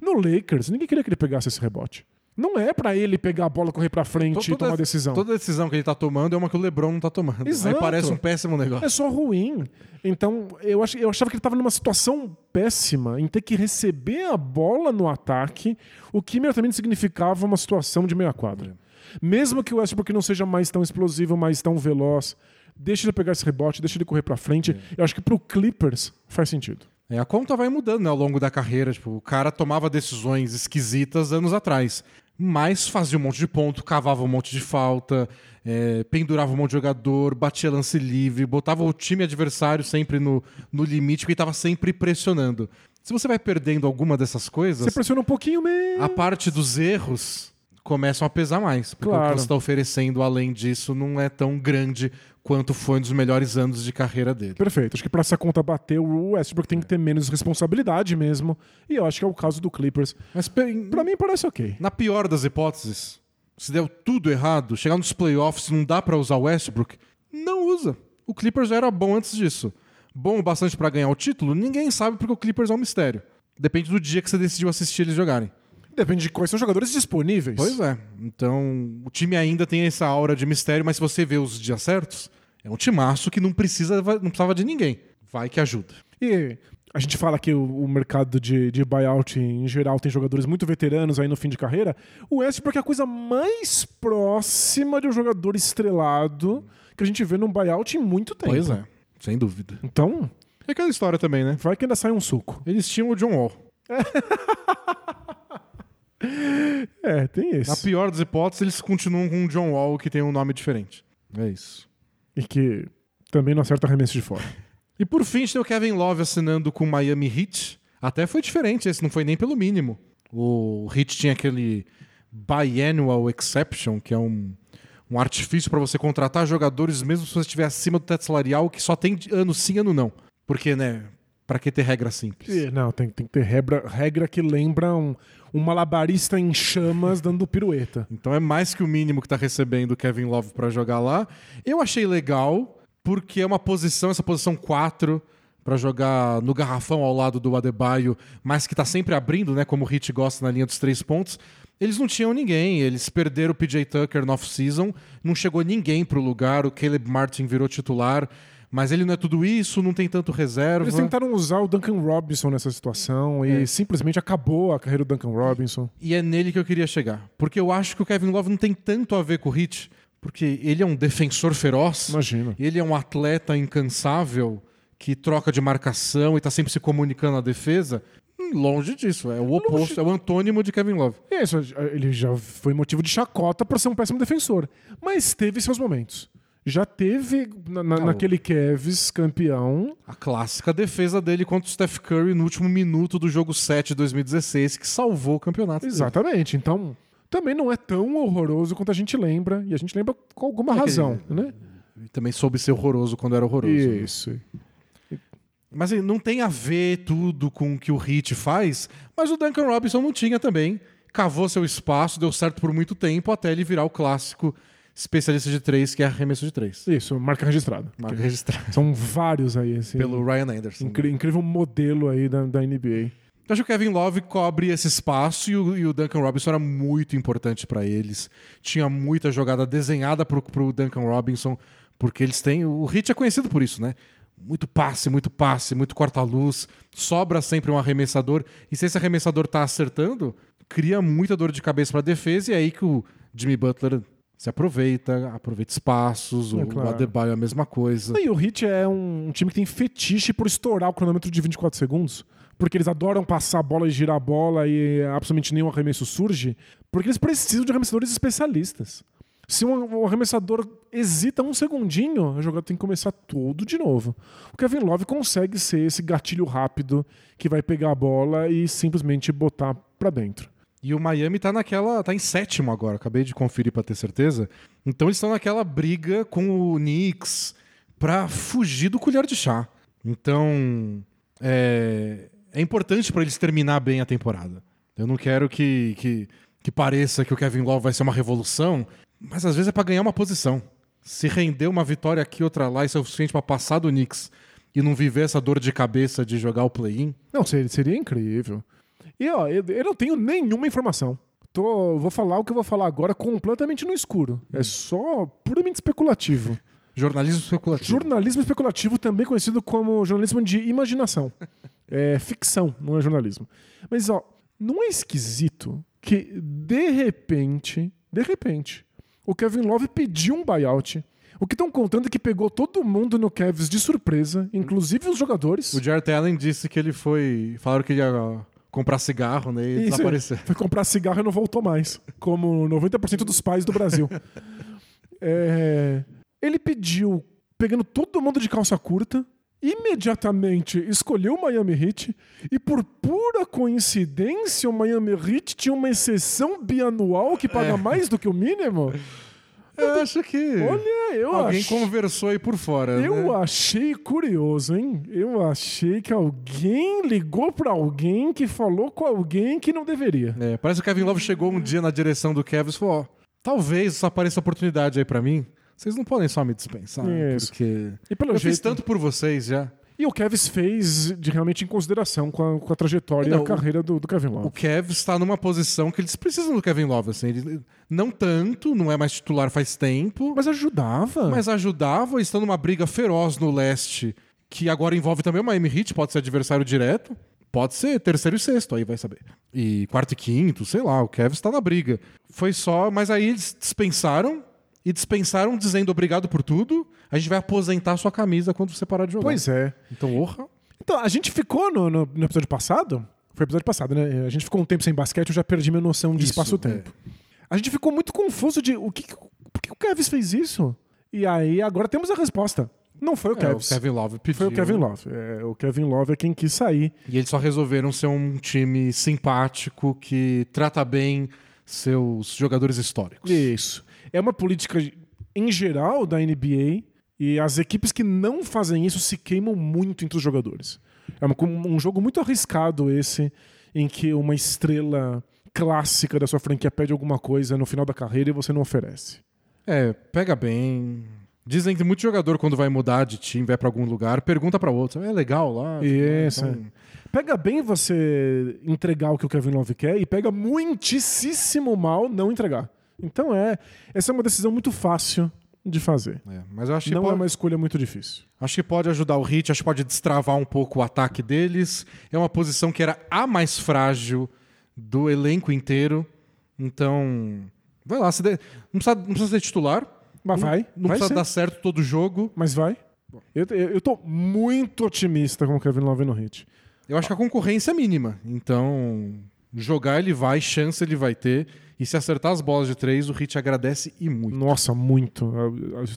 No Lakers, ninguém queria que ele pegasse esse rebote. Não é pra ele pegar a bola, correr pra frente e tomar decisão. Toda decisão que ele tá tomando é uma que o LeBron não tá tomando. Exato. Aí parece um péssimo negócio. É só ruim. Então, eu, ach, eu achava que ele estava numa situação péssima em ter que receber a bola no ataque, o que imediatamente significava uma situação de meia quadra. Mesmo que o Westbrook não seja mais tão explosivo, mais tão veloz, deixa ele pegar esse rebote, deixa ele correr pra frente. Eu acho que pro Clippers faz sentido. É, a conta vai mudando né, ao longo da carreira. Tipo, o cara tomava decisões esquisitas anos atrás. Mas fazia um monte de ponto, cavava um monte de falta, é, pendurava um monte de jogador, batia lance livre, botava o time adversário sempre no, no limite, porque estava sempre pressionando. Se você vai perdendo alguma dessas coisas, Você pressiona um pouquinho mesmo. a parte dos erros começam a pesar mais. Porque o Claro. que você está oferecendo além disso não é tão grande quanto foi nos melhores anos de carreira dele. Perfeito. Acho que pra essa conta bater, o Westbrook tem que ter menos responsabilidade mesmo. E eu acho que é o caso do Clippers. Mas Pra mim parece ok. Na pior das hipóteses, se deu tudo errado, chegar nos playoffs não dá pra usar o Westbrook, não usa. O Clippers já era bom antes disso. Bom o bastante pra ganhar o título? Ninguém sabe porque o Clippers é um mistério. Depende do dia que você decidiu assistir eles jogarem. Depende de quais são os jogadores disponíveis. Pois é. Então, o time ainda tem essa aura de mistério, mas se você vê os dias certos, é um timaço que não precisa, não precisava de ninguém. Vai que ajuda. E a gente fala que o, o mercado de, de buyout em geral tem jogadores muito veteranos aí no fim de carreira. O Westbrook é a coisa mais próxima de um jogador estrelado que a gente vê num buyout em muito tempo. Pois é, sem dúvida. Então, É aquela história também, né? vai que ainda sai um suco. Eles tinham o John Wall. É, tem Na esse. pior das hipóteses, eles continuam com o John Wall, que tem um nome diferente. É isso. E que também não acerta arremesso de fora. E por fim, a gente tem o Kevin Love assinando com o Miami Heat. Até foi diferente, esse não foi nem pelo mínimo. O Heat tinha aquele biannual exception, que é um, um artifício para você contratar jogadores mesmo se você estiver acima do teto salarial, que só tem ano sim, ano não. Porque, né, Pra que ter regra simples? Não, tem, tem que ter regra, regra que lembra um, um malabarista em chamas dando pirueta. Então é mais que o mínimo que tá recebendo o Kevin Love pra jogar lá. Eu achei legal, porque é uma posição, essa posição 4, pra jogar no garrafão ao lado do Adebayo, mas que tá sempre abrindo, né? Como o Hit gosta na linha dos três pontos. Eles não tinham ninguém, eles perderam o PJ Tucker no off-season, não chegou ninguém pro lugar, o Caleb Martin virou titular, mas ele não é tudo isso, não tem tanto reserva. Eles tentaram usar o Duncan Robinson nessa situação e simplesmente acabou a carreira do Duncan Robinson. E é nele que eu queria chegar. Porque eu acho que o Kevin Love não tem tanto a ver com o Hit. Porque ele é um defensor feroz. Imagina. Ele é um atleta incansável que troca de marcação e tá sempre se comunicando na defesa. Longe disso. É o oposto, é o antônimo de Kevin Love. É isso, ele já foi motivo de chacota por ser um péssimo defensor. Mas teve seus momentos. Já teve na- na- Não. naquele Cavs campeão. A clássica defesa dele contra o Steph Curry no último minuto do jogo 7 de 2016, que salvou o campeonato. dele. Exatamente. Então, também não é tão horroroso quanto a gente lembra. E a gente lembra com alguma É razão, né? E também soube ser horroroso quando era horroroso. né? Isso. Mas assim, não tem a ver tudo com o que o Hit faz, mas o Duncan Robinson não tinha também. Cavou seu espaço, deu certo por muito tempo, até ele virar o clássico especialista de três, que é arremesso de três. Isso, marca registrada. Marca registrada São vários aí, assim. pelo Ryan Anderson. incri- incrível modelo aí da, da NBA. Eu acho que o Kevin Love cobre esse espaço e o, e o Duncan Robinson era muito importante para eles. Tinha muita jogada desenhada pro, pro Duncan Robinson, porque eles têm. O Hit é conhecido por isso, né? Muito passe, muito passe, muito corta-luz. Sobra sempre um arremessador. E se esse arremessador tá acertando, cria muita dor de cabeça pra defesa. E é aí que o Jimmy Butler se aproveita, aproveita espaços. É o, claro. Adebayo é a mesma coisa. E o Heat é um time que tem fetiche por estourar o cronômetro de 24 segundos. Porque eles adoram passar a bola e girar a bola e absolutamente nenhum arremesso surge. Porque eles precisam de arremessadores especialistas. Se um, um arremessador hesita um segundinho, a jogada tem que começar tudo de novo. O Kevin Love consegue ser esse gatilho rápido que vai pegar a bola e simplesmente botar pra dentro. E o Miami tá naquela. tá em sétimo agora, acabei de conferir pra ter certeza. Então eles estão naquela briga com o Knicks pra fugir do colher de chá. Então. É, é importante pra eles terminar bem a temporada. Eu não quero que, que, que pareça que o Kevin Love vai ser uma revolução, mas às vezes é pra ganhar uma posição. Se render uma vitória aqui, outra lá, isso é o suficiente pra passar do Knicks e não viver essa dor de cabeça de jogar o play-in. Não, seria, seria incrível. E ó, eu, eu não tenho nenhuma informação. Tô, vou falar o que eu vou falar agora completamente no escuro. É só puramente especulativo. Jornalismo especulativo. Jornalismo especulativo, também conhecido como jornalismo de imaginação. É ficção, não é jornalismo. Mas ó, não é esquisito que de repente, de repente, o Kevin Love pediu um buyout. O que estão contando é que pegou todo mundo no Cavs de surpresa, inclusive os jogadores. O Jarrett Allen disse que ele foi. Falaram que ele ia comprar cigarro, né? E Isso, desaparecer. Foi comprar cigarro e não voltou mais. Como 90% dos pais do Brasil. É, ele pediu, pegando todo mundo de calça curta, imediatamente escolheu o Miami Heat e por pura coincidência o Miami Heat tinha uma exceção bianual que paga É. mais do que o mínimo. Eu acho que. Olha, eu Alguém conversou aí por fora. eu né? achei curioso, hein? Eu achei que alguém ligou pra alguém que falou com alguém que não deveria. É, parece que o Kevin Love chegou um dia na direção do Cavs e falou: ó, talvez só apareça oportunidade aí pra mim. Vocês não podem só me dispensar. Isso. Porque. E pelo Eu jeito, fiz tanto por vocês já. E o Kevs fez de realmente em consideração com a, com a trajetória Não, e a carreira do, do Kevin Love. O Cavs está numa posição que eles precisam do Kevin Love. Assim, ele, não tanto, não é mais titular faz tempo. Mas ajudava. mas ajudava, estão numa briga feroz no leste, que agora envolve também o Miami Heat, pode ser adversário direto, pode ser terceiro e sexto, aí vai saber. E quarto e quinto, sei lá, o Kevin está na briga. Foi só, mas aí eles dispensaram, e dispensaram dizendo obrigado por tudo, a gente vai aposentar sua camisa quando você parar de jogar. Pois é. Então, orra. Então, a gente ficou no, no- no episódio passado. Foi episódio passado, né? A gente ficou um tempo sem basquete, eu já perdi minha noção de espaço-tempo. A gente ficou muito confuso de o que, por que o Kevs fez isso? E aí, agora temos a resposta. Não foi o É, o. Kevin Love pediu. Foi o Kevin Love. É, o Kevin Love é quem quis sair. E eles só resolveram ser um time simpático que trata bem seus jogadores históricos. Isso. É uma política em geral da NBA e as equipes que não fazem isso se queimam muito entre os jogadores. É uma- um jogo muito arriscado esse, em que uma estrela clássica da sua franquia pede alguma coisa no final da carreira e você não oferece. É, pega bem. Dizem que muito jogador, quando vai mudar de time, vai pra algum lugar, pergunta pra outro. É legal lá? Isso, Então, Pega bem você entregar o que o Kevin Love quer e pega muitíssimo mal não entregar. Então é, essa é uma decisão muito fácil de fazer. é, mas eu acho que, Não é pode, uma escolha muito difícil. acho que pode ajudar o Hit, acho que pode destravar um pouco o ataque deles. É uma posição que era a mais frágil do elenco inteiro. Então, vai lá. se der- não, precisa, não precisa ser titular. Mas não, vai, Não vai precisa ser. dar certo todo jogo. Mas vai. Eu, eu, eu tô muito otimista com o Kevin Love no hit. Eu acho que a concorrência é mínima. Então, jogar ele vai, chance ele vai ter. E se acertar as bolas de três, o Hit agradece e muito. Nossa, muito.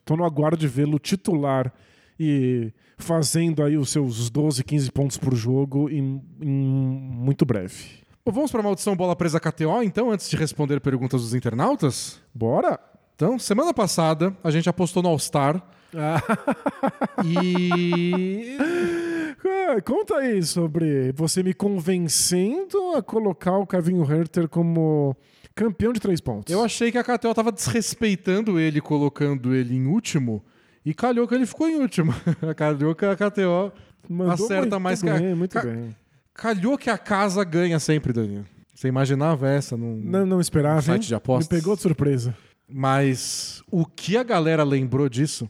Tô no aguardo de vê-lo titular e fazendo aí os seus 12, 15 pontos por jogo em, em muito breve. Bom, vamos para a maldição bola presa KTO, então, antes de responder perguntas dos internautas? Bora? Então, semana passada, a gente apostou no All-Star. E. Ah, Conta aí sobre você me convencendo a colocar o Kevin Herter como campeão de três pontos. Eu achei que a KTO tava desrespeitando ele, colocando ele em último. E calhou que ele ficou em último. calhou que a KTO. Mandou acerta muito mais que a- bem, muito Ca- bem. Calhou que a casa ganha sempre, Danilo. Você imaginava essa? Num... Não, não esperava, Site hein? de apostas. Me pegou de surpresa. Mas o que a galera lembrou disso?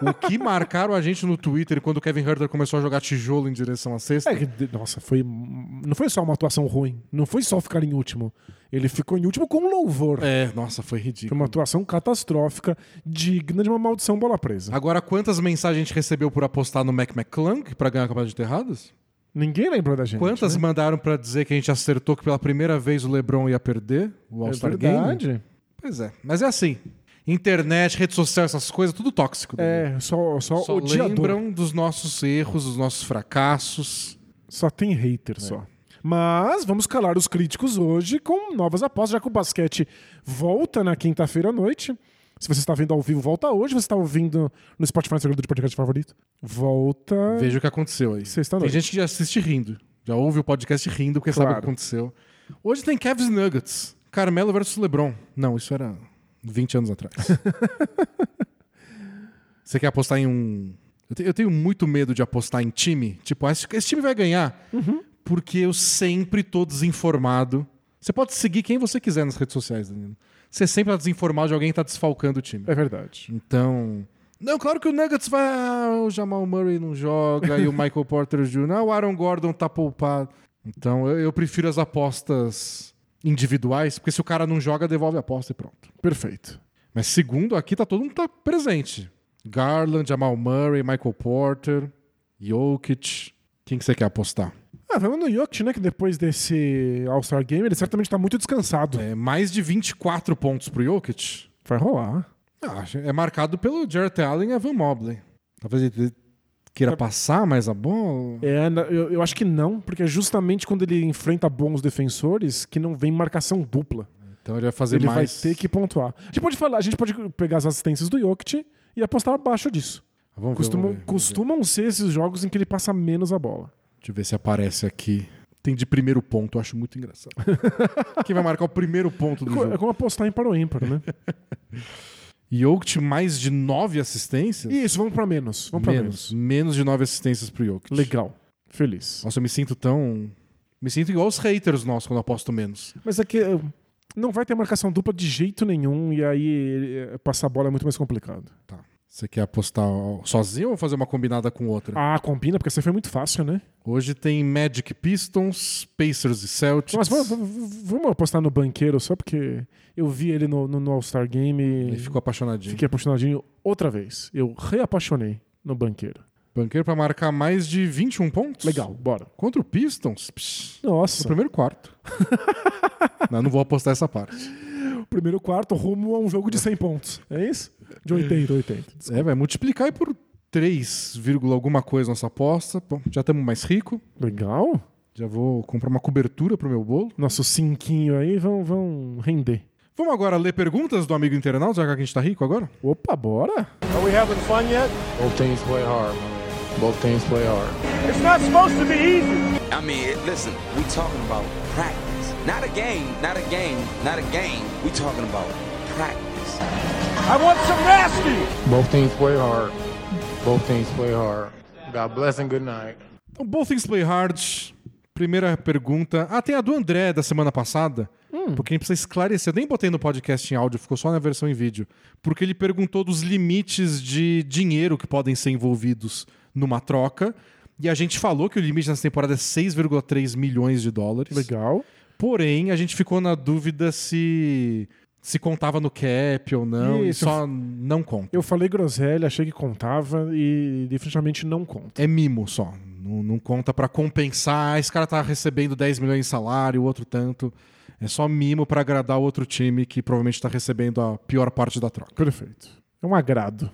o que marcaram a gente no Twitter quando o Kevin Herter começou a jogar tijolo em direção à cesta? É, nossa, foi. Não foi só uma atuação ruim. Não foi só ficar em último. Ele ficou em último com louvor. É, nossa, foi Foi ridículo. uma atuação catastrófica, digna de uma maldição bola presa. Agora, quantas mensagens a gente recebeu por apostar no Mac McClung pra ganhar a Campeonato de Terradas? Ninguém lembrou da gente. Quantas né? mandaram pra dizer que a gente acertou que pela primeira vez o LeBron ia perder o É All-Star Game? Pois é, mas é assim. Internet, rede social, essas coisas, tudo tóxico. É, só, só, Só odiador. lembram dos nossos erros, dos nossos fracassos. Só tem hater só. Mas vamos calar os críticos hoje com novas apostas, já que o basquete volta na quinta-feira à noite. Se você está vendo ao vivo, volta hoje. Se você está ouvindo no Spotify, seu agregador de podcast favorito, volta Veja o que aconteceu aí. sexta Tem gente que já assiste rindo. Já ouve o podcast rindo porque sabe o Claro. que aconteceu. Hoje tem Cavs e Nuggets. Carmelo versus LeBron. Não, isso era 20 anos atrás. Você quer apostar em um. Eu, te- eu tenho muito medo de apostar em time. Tipo, esse, esse time vai ganhar. Uhum. Porque eu sempre tô desinformado. Você pode seguir quem você quiser nas redes sociais, Danilo. Você sempre tá desinformado de alguém que tá desfalcando o time. É verdade. Então. Não, claro que o Nuggets vai. ah, o Jamal Murray não joga, e o Michael Porter Jr. Ah, o Aaron Gordon tá poupado. Então eu, eu prefiro as apostas individuais, porque se o cara não joga, devolve a aposta e pronto. Perfeito. Mas segundo, aqui tá todo mundo tá presente. Garland, Jamal Murray, Michael Porter, Jokic. Quem que você quer apostar? Ah, vamos no Jokic, né? Que depois desse All-Star Game, ele certamente está muito descansado. É, mais de 24 pontos pro Jokic. Vai rolar. Ah, é marcado pelo Jarrett Allen e Evan Mobley. Talvez ele queira passar mais a bola. É, eu, eu acho que não, porque é justamente quando ele enfrenta bons defensores que não vem marcação dupla. Então ele vai fazer ele mais. vai ter que pontuar. A gente pode falar, a gente pode pegar as assistências do Jokic e apostar abaixo disso. Vamos ver, Costumam, vamos ver, vamos ver. costumam ser esses jogos em que ele passa menos a bola. Deixa eu ver se aparece aqui. Tem de primeiro ponto, eu acho muito engraçado. Quem vai marcar o primeiro ponto do É co- É jogo? como apostar em para o ímpar, né? Jokic mais de nove assistências? Isso, vamos para menos. Vamos menos. menos. Menos de nove assistências pro Jokic. Legal. Feliz. Nossa, eu me sinto tão... Me sinto igual os haters nossos quando aposto menos. Mas é que eh, não vai ter marcação dupla de jeito nenhum e aí eh, passar a bola é muito mais complicado. Tá. Você quer apostar sozinho ou fazer uma combinada com outra? Ah, combina, porque essa foi muito fácil, né? Hoje tem Magic Pistons, Pacers e Celtics. Mas vamos, vamos- apostar no banqueiro só porque eu vi ele no, no- no All-Star Game Ele e ficou apaixonadinho. fiquei apaixonadinho outra vez. Eu reapaixonei no banqueiro. Banqueiro pra marcar mais de 21 pontos? Legal, bora. Contra o Pistons? Psh, Nossa, no primeiro quarto. não, não vou apostar essa parte. Primeiro quarto rumo a um jogo de 100 pontos. É isso? De 80, 80. É, vai multiplicar aí por 3, vírgula alguma coisa nossa aposta. Bom, já estamos mais rico. Legal. Já vou comprar uma cobertura pro meu bolo. Nosso cinquinho aí vão, vão render. Vamos agora ler perguntas do amigo internauta, já que a gente tá rico agora? Opa, bora? Are we having fun yet? Both teams play hard. Both teams play hard. It's not supposed to be easy. I mean, listen, we talking about practice. Not a game, not a game, not a game. We talking about practice. I want some nasty. Both teams play hard. Both teams play hard. God bless and good night. Então, Both Things Play Hard. Primeira pergunta. Ah, tem a do André da semana passada. Porque a gente precisa esclarecer. Eu nem botei no podcast em áudio, ficou só na versão em vídeo. Porque ele perguntou dos limites de dinheiro que podem ser envolvidos numa troca. E a gente falou que o limite nessa temporada é 6,3 milhões de dólares. Legal. Porém, a gente ficou na dúvida se se contava no cap ou não. E Isso. só não conta. Eu falei groselha, achei que contava e definitivamente não conta. É mimo só. Não, não conta pra compensar. Ah, Esse cara tá recebendo 10 milhões de salário, o outro tanto. É só mimo pra agradar o outro time que provavelmente tá recebendo a pior parte da troca. Perfeito. É um agrado.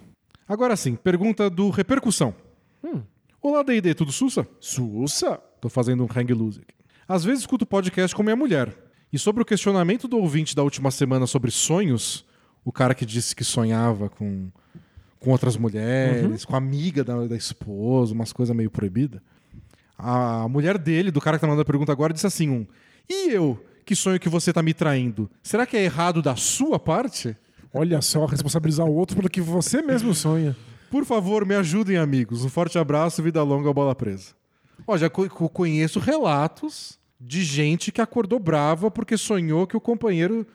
Agora sim, pergunta do Repercussão. Olá, D&D, tudo sussa? Sussa! Tô fazendo um hang loose aqui. Às vezes escuto podcast com minha mulher. E sobre o questionamento do ouvinte da última semana sobre sonhos, o cara que disse que sonhava com, com outras mulheres, com a amiga da, da esposa, umas coisas meio proibidas. A mulher dele, do cara que tá mandando a pergunta agora, disse assim: um, E eu, que sonho que você tá me traindo? Será que é errado da sua parte? Olha só, responsabilizar o outro pelo que você mesmo sonha. Por favor, me ajudem, amigos. Um forte abraço, vida longa, bola presa. Ó, já co- conheço relatos de gente que acordou brava porque sonhou que o companheiro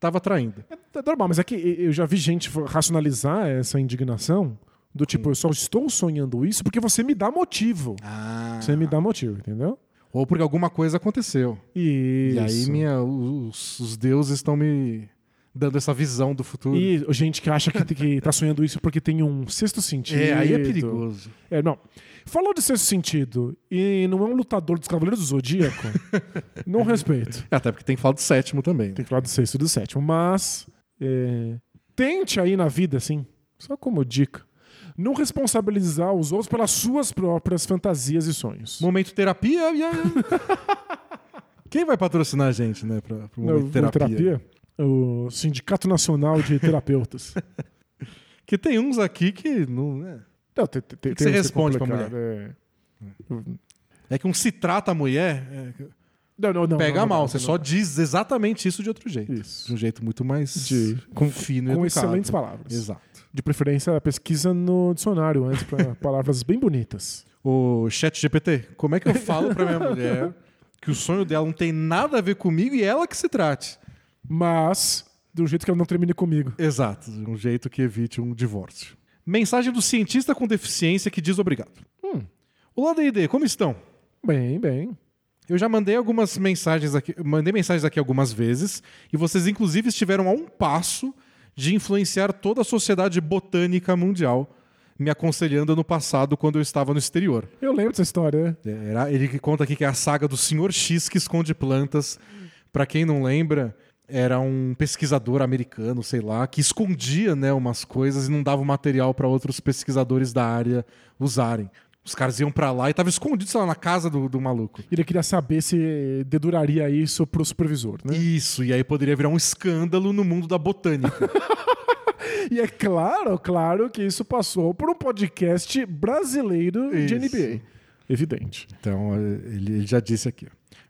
tava traindo. É normal, mas é que eu já vi gente racionalizar essa indignação do tipo, eu só estou sonhando isso porque você me dá motivo. Ah. Você me dá motivo, entendeu? Ou porque alguma coisa aconteceu. Isso. E aí minha, os, os deuses estão me dando essa visão do futuro. E gente que acha que, que tá sonhando isso porque tem um sexto sentido. É, aí é perigoso. É, não. Falou de sexto sentido e não é um lutador dos Cavaleiros do Zodíaco, não respeito. Até porque tem que falar do sétimo também. né? Tem que falar do sexto e do sétimo. Mas é, tente aí na vida, assim, só como dica, não responsabilizar os outros pelas suas próprias fantasias e sonhos. Momento terapia. Quem vai patrocinar a gente, né? Pra, pro Não, momento terapia. terapia, o Sindicato Nacional de Terapeutas. Que tem uns aqui que não. né? Não, tem, tem, tem que você uns responde pra complicado, é. É que um se trata a mulher. é, Não, não, não. pega mal. você só diz exatamente isso de outro jeito. Isso. De um jeito muito mais De- com, fino e com educado. excelentes palavras. Exato. De preferência, pesquisa no dicionário antes para palavras bem bonitas. O chat GPT, como é que eu falo pra minha mulher que o sonho dela não tem nada a ver comigo e ela que se trate? Mas, do jeito que ela não termine comigo. Exato, de um jeito que evite um divórcio. Mensagem do cientista com deficiência que diz obrigado. Hum. Olá, D&D, como estão? Bem, bem. Eu já mandei algumas mensagens aqui, mandei mensagens aqui algumas vezes e vocês inclusive estiveram a um passo de influenciar toda a sociedade botânica mundial, me aconselhando no passado quando eu estava no exterior. Eu lembro dessa história. né? Era- ele que conta aqui que é a saga do Senhor X que esconde plantas. Pra quem não lembra, era um pesquisador americano, sei lá, que escondia, né, umas coisas e não dava o material para outros pesquisadores da área usarem. Os caras iam pra lá e tava escondido, sei lá, na casa do, do maluco. Ele queria saber se deduraria isso pro supervisor, né? Isso, e aí poderia virar um escândalo no mundo da botânica. E é claro, claro que isso passou por um podcast brasileiro de Isso. NBA. Evidente. Então, ele, ele já disse aqui.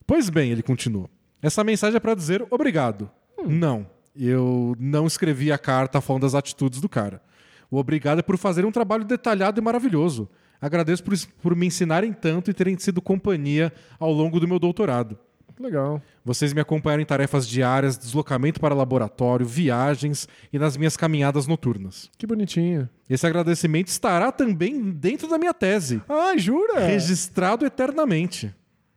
Pois bem, ele continua. Essa mensagem é para dizer obrigado. Não, eu não escrevi a carta falando das atitudes do cara. O obrigado é por fazer um trabalho detalhado e maravilhoso. Agradeço por, por me ensinarem tanto e terem sido companhia ao longo do meu doutorado. Legal. Vocês me acompanharam em tarefas diárias, deslocamento para laboratório, viagens e nas minhas caminhadas noturnas. Que bonitinho. Esse agradecimento estará também dentro da minha tese Ah, jura? registrado eternamente.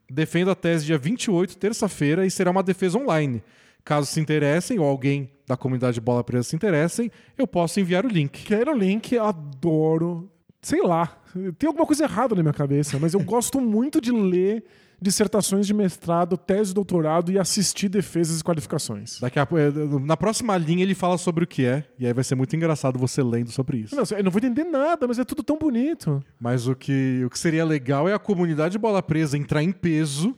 Defendo a tese dia 28, terça-feira, e será uma defesa online. Caso se interessem, ou alguém da comunidade Bola Presa se interessem, eu posso enviar o link. Quero o link, adoro. Sei lá, tem alguma coisa errada na minha cabeça, mas eu gosto muito de ler dissertações de mestrado, tese de doutorado e assistir defesas e qualificações. Daqui a, pou- eh, na próxima linha ele fala sobre o que é, e aí vai ser muito engraçado você lendo sobre isso. Não, eu não vou entender nada, mas é tudo tão bonito. Mas o que, o que seria legal é a comunidade Bola Presa entrar em peso,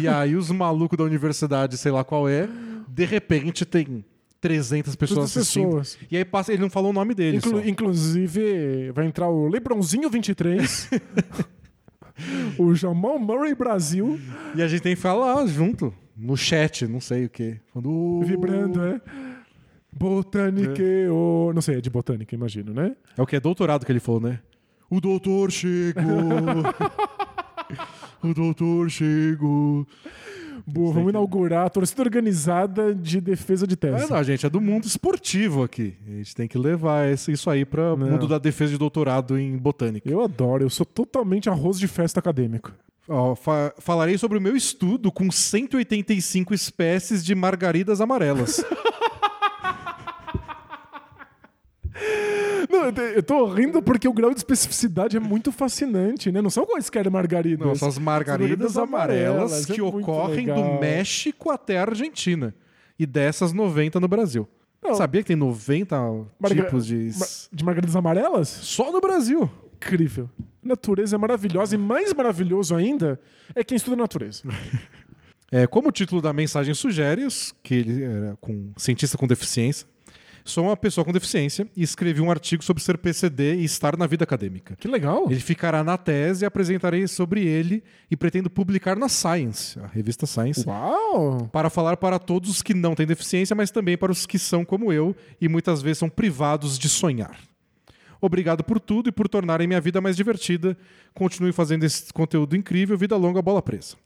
e aí os malucos da universidade, sei lá qual é, de repente tem 300 pessoas 300 assistindo. pessoas. E aí passa, ele não falou o nome dele. Inclu- só. inclusive, vai entrar o Lebronzinho 23, o Jamal Murray Brasil, E a gente tem que falar junto, no chat, não sei o quê. "Uh". vibrando, né? Botânica, o... não sei, é de botânica, imagino, né? É o que? É doutorado que ele falou, né? O doutor chegou. o doutor chegou. Boa, vamos inaugurar a torcida organizada de defesa de É, tese. não, gente, é do mundo esportivo aqui. A gente tem que levar esse- isso aí para o mundo da defesa de doutorado em botânica. Eu adoro, eu sou totalmente arroz de festa acadêmico. Ó, fa- falarei sobre o meu estudo com 185 espécies de margaridas amarelas. Não, eu tô rindo porque o grau de especificidade é muito fascinante, né? Não são quaisquer margaridas. Não, são as margaridas Margaridas amarelas amarelas, é que muito ocorrem legal. do México até a Argentina. E dessas 90 no Brasil. Não. Sabia que tem 90 Marga- tipos de. De margaridas amarelas? Só no Brasil. Incrível. Natureza é maravilhosa e mais maravilhoso ainda é quem estuda natureza. É, como o título da mensagem sugere, que ele era com cientista com deficiência, sou uma pessoa com deficiência e escrevi um artigo sobre ser PCD e estar na vida acadêmica. Que legal. Ele ficará na tese e apresentarei sobre ele e pretendo publicar na Science, a revista Science, Uau! para falar para todos os que não têm deficiência, mas também para os que são como eu e muitas vezes são privados de sonhar. Obrigado por tudo e por tornarem minha vida mais divertida. Continue fazendo esse conteúdo incrível. Vida longa, bola presa.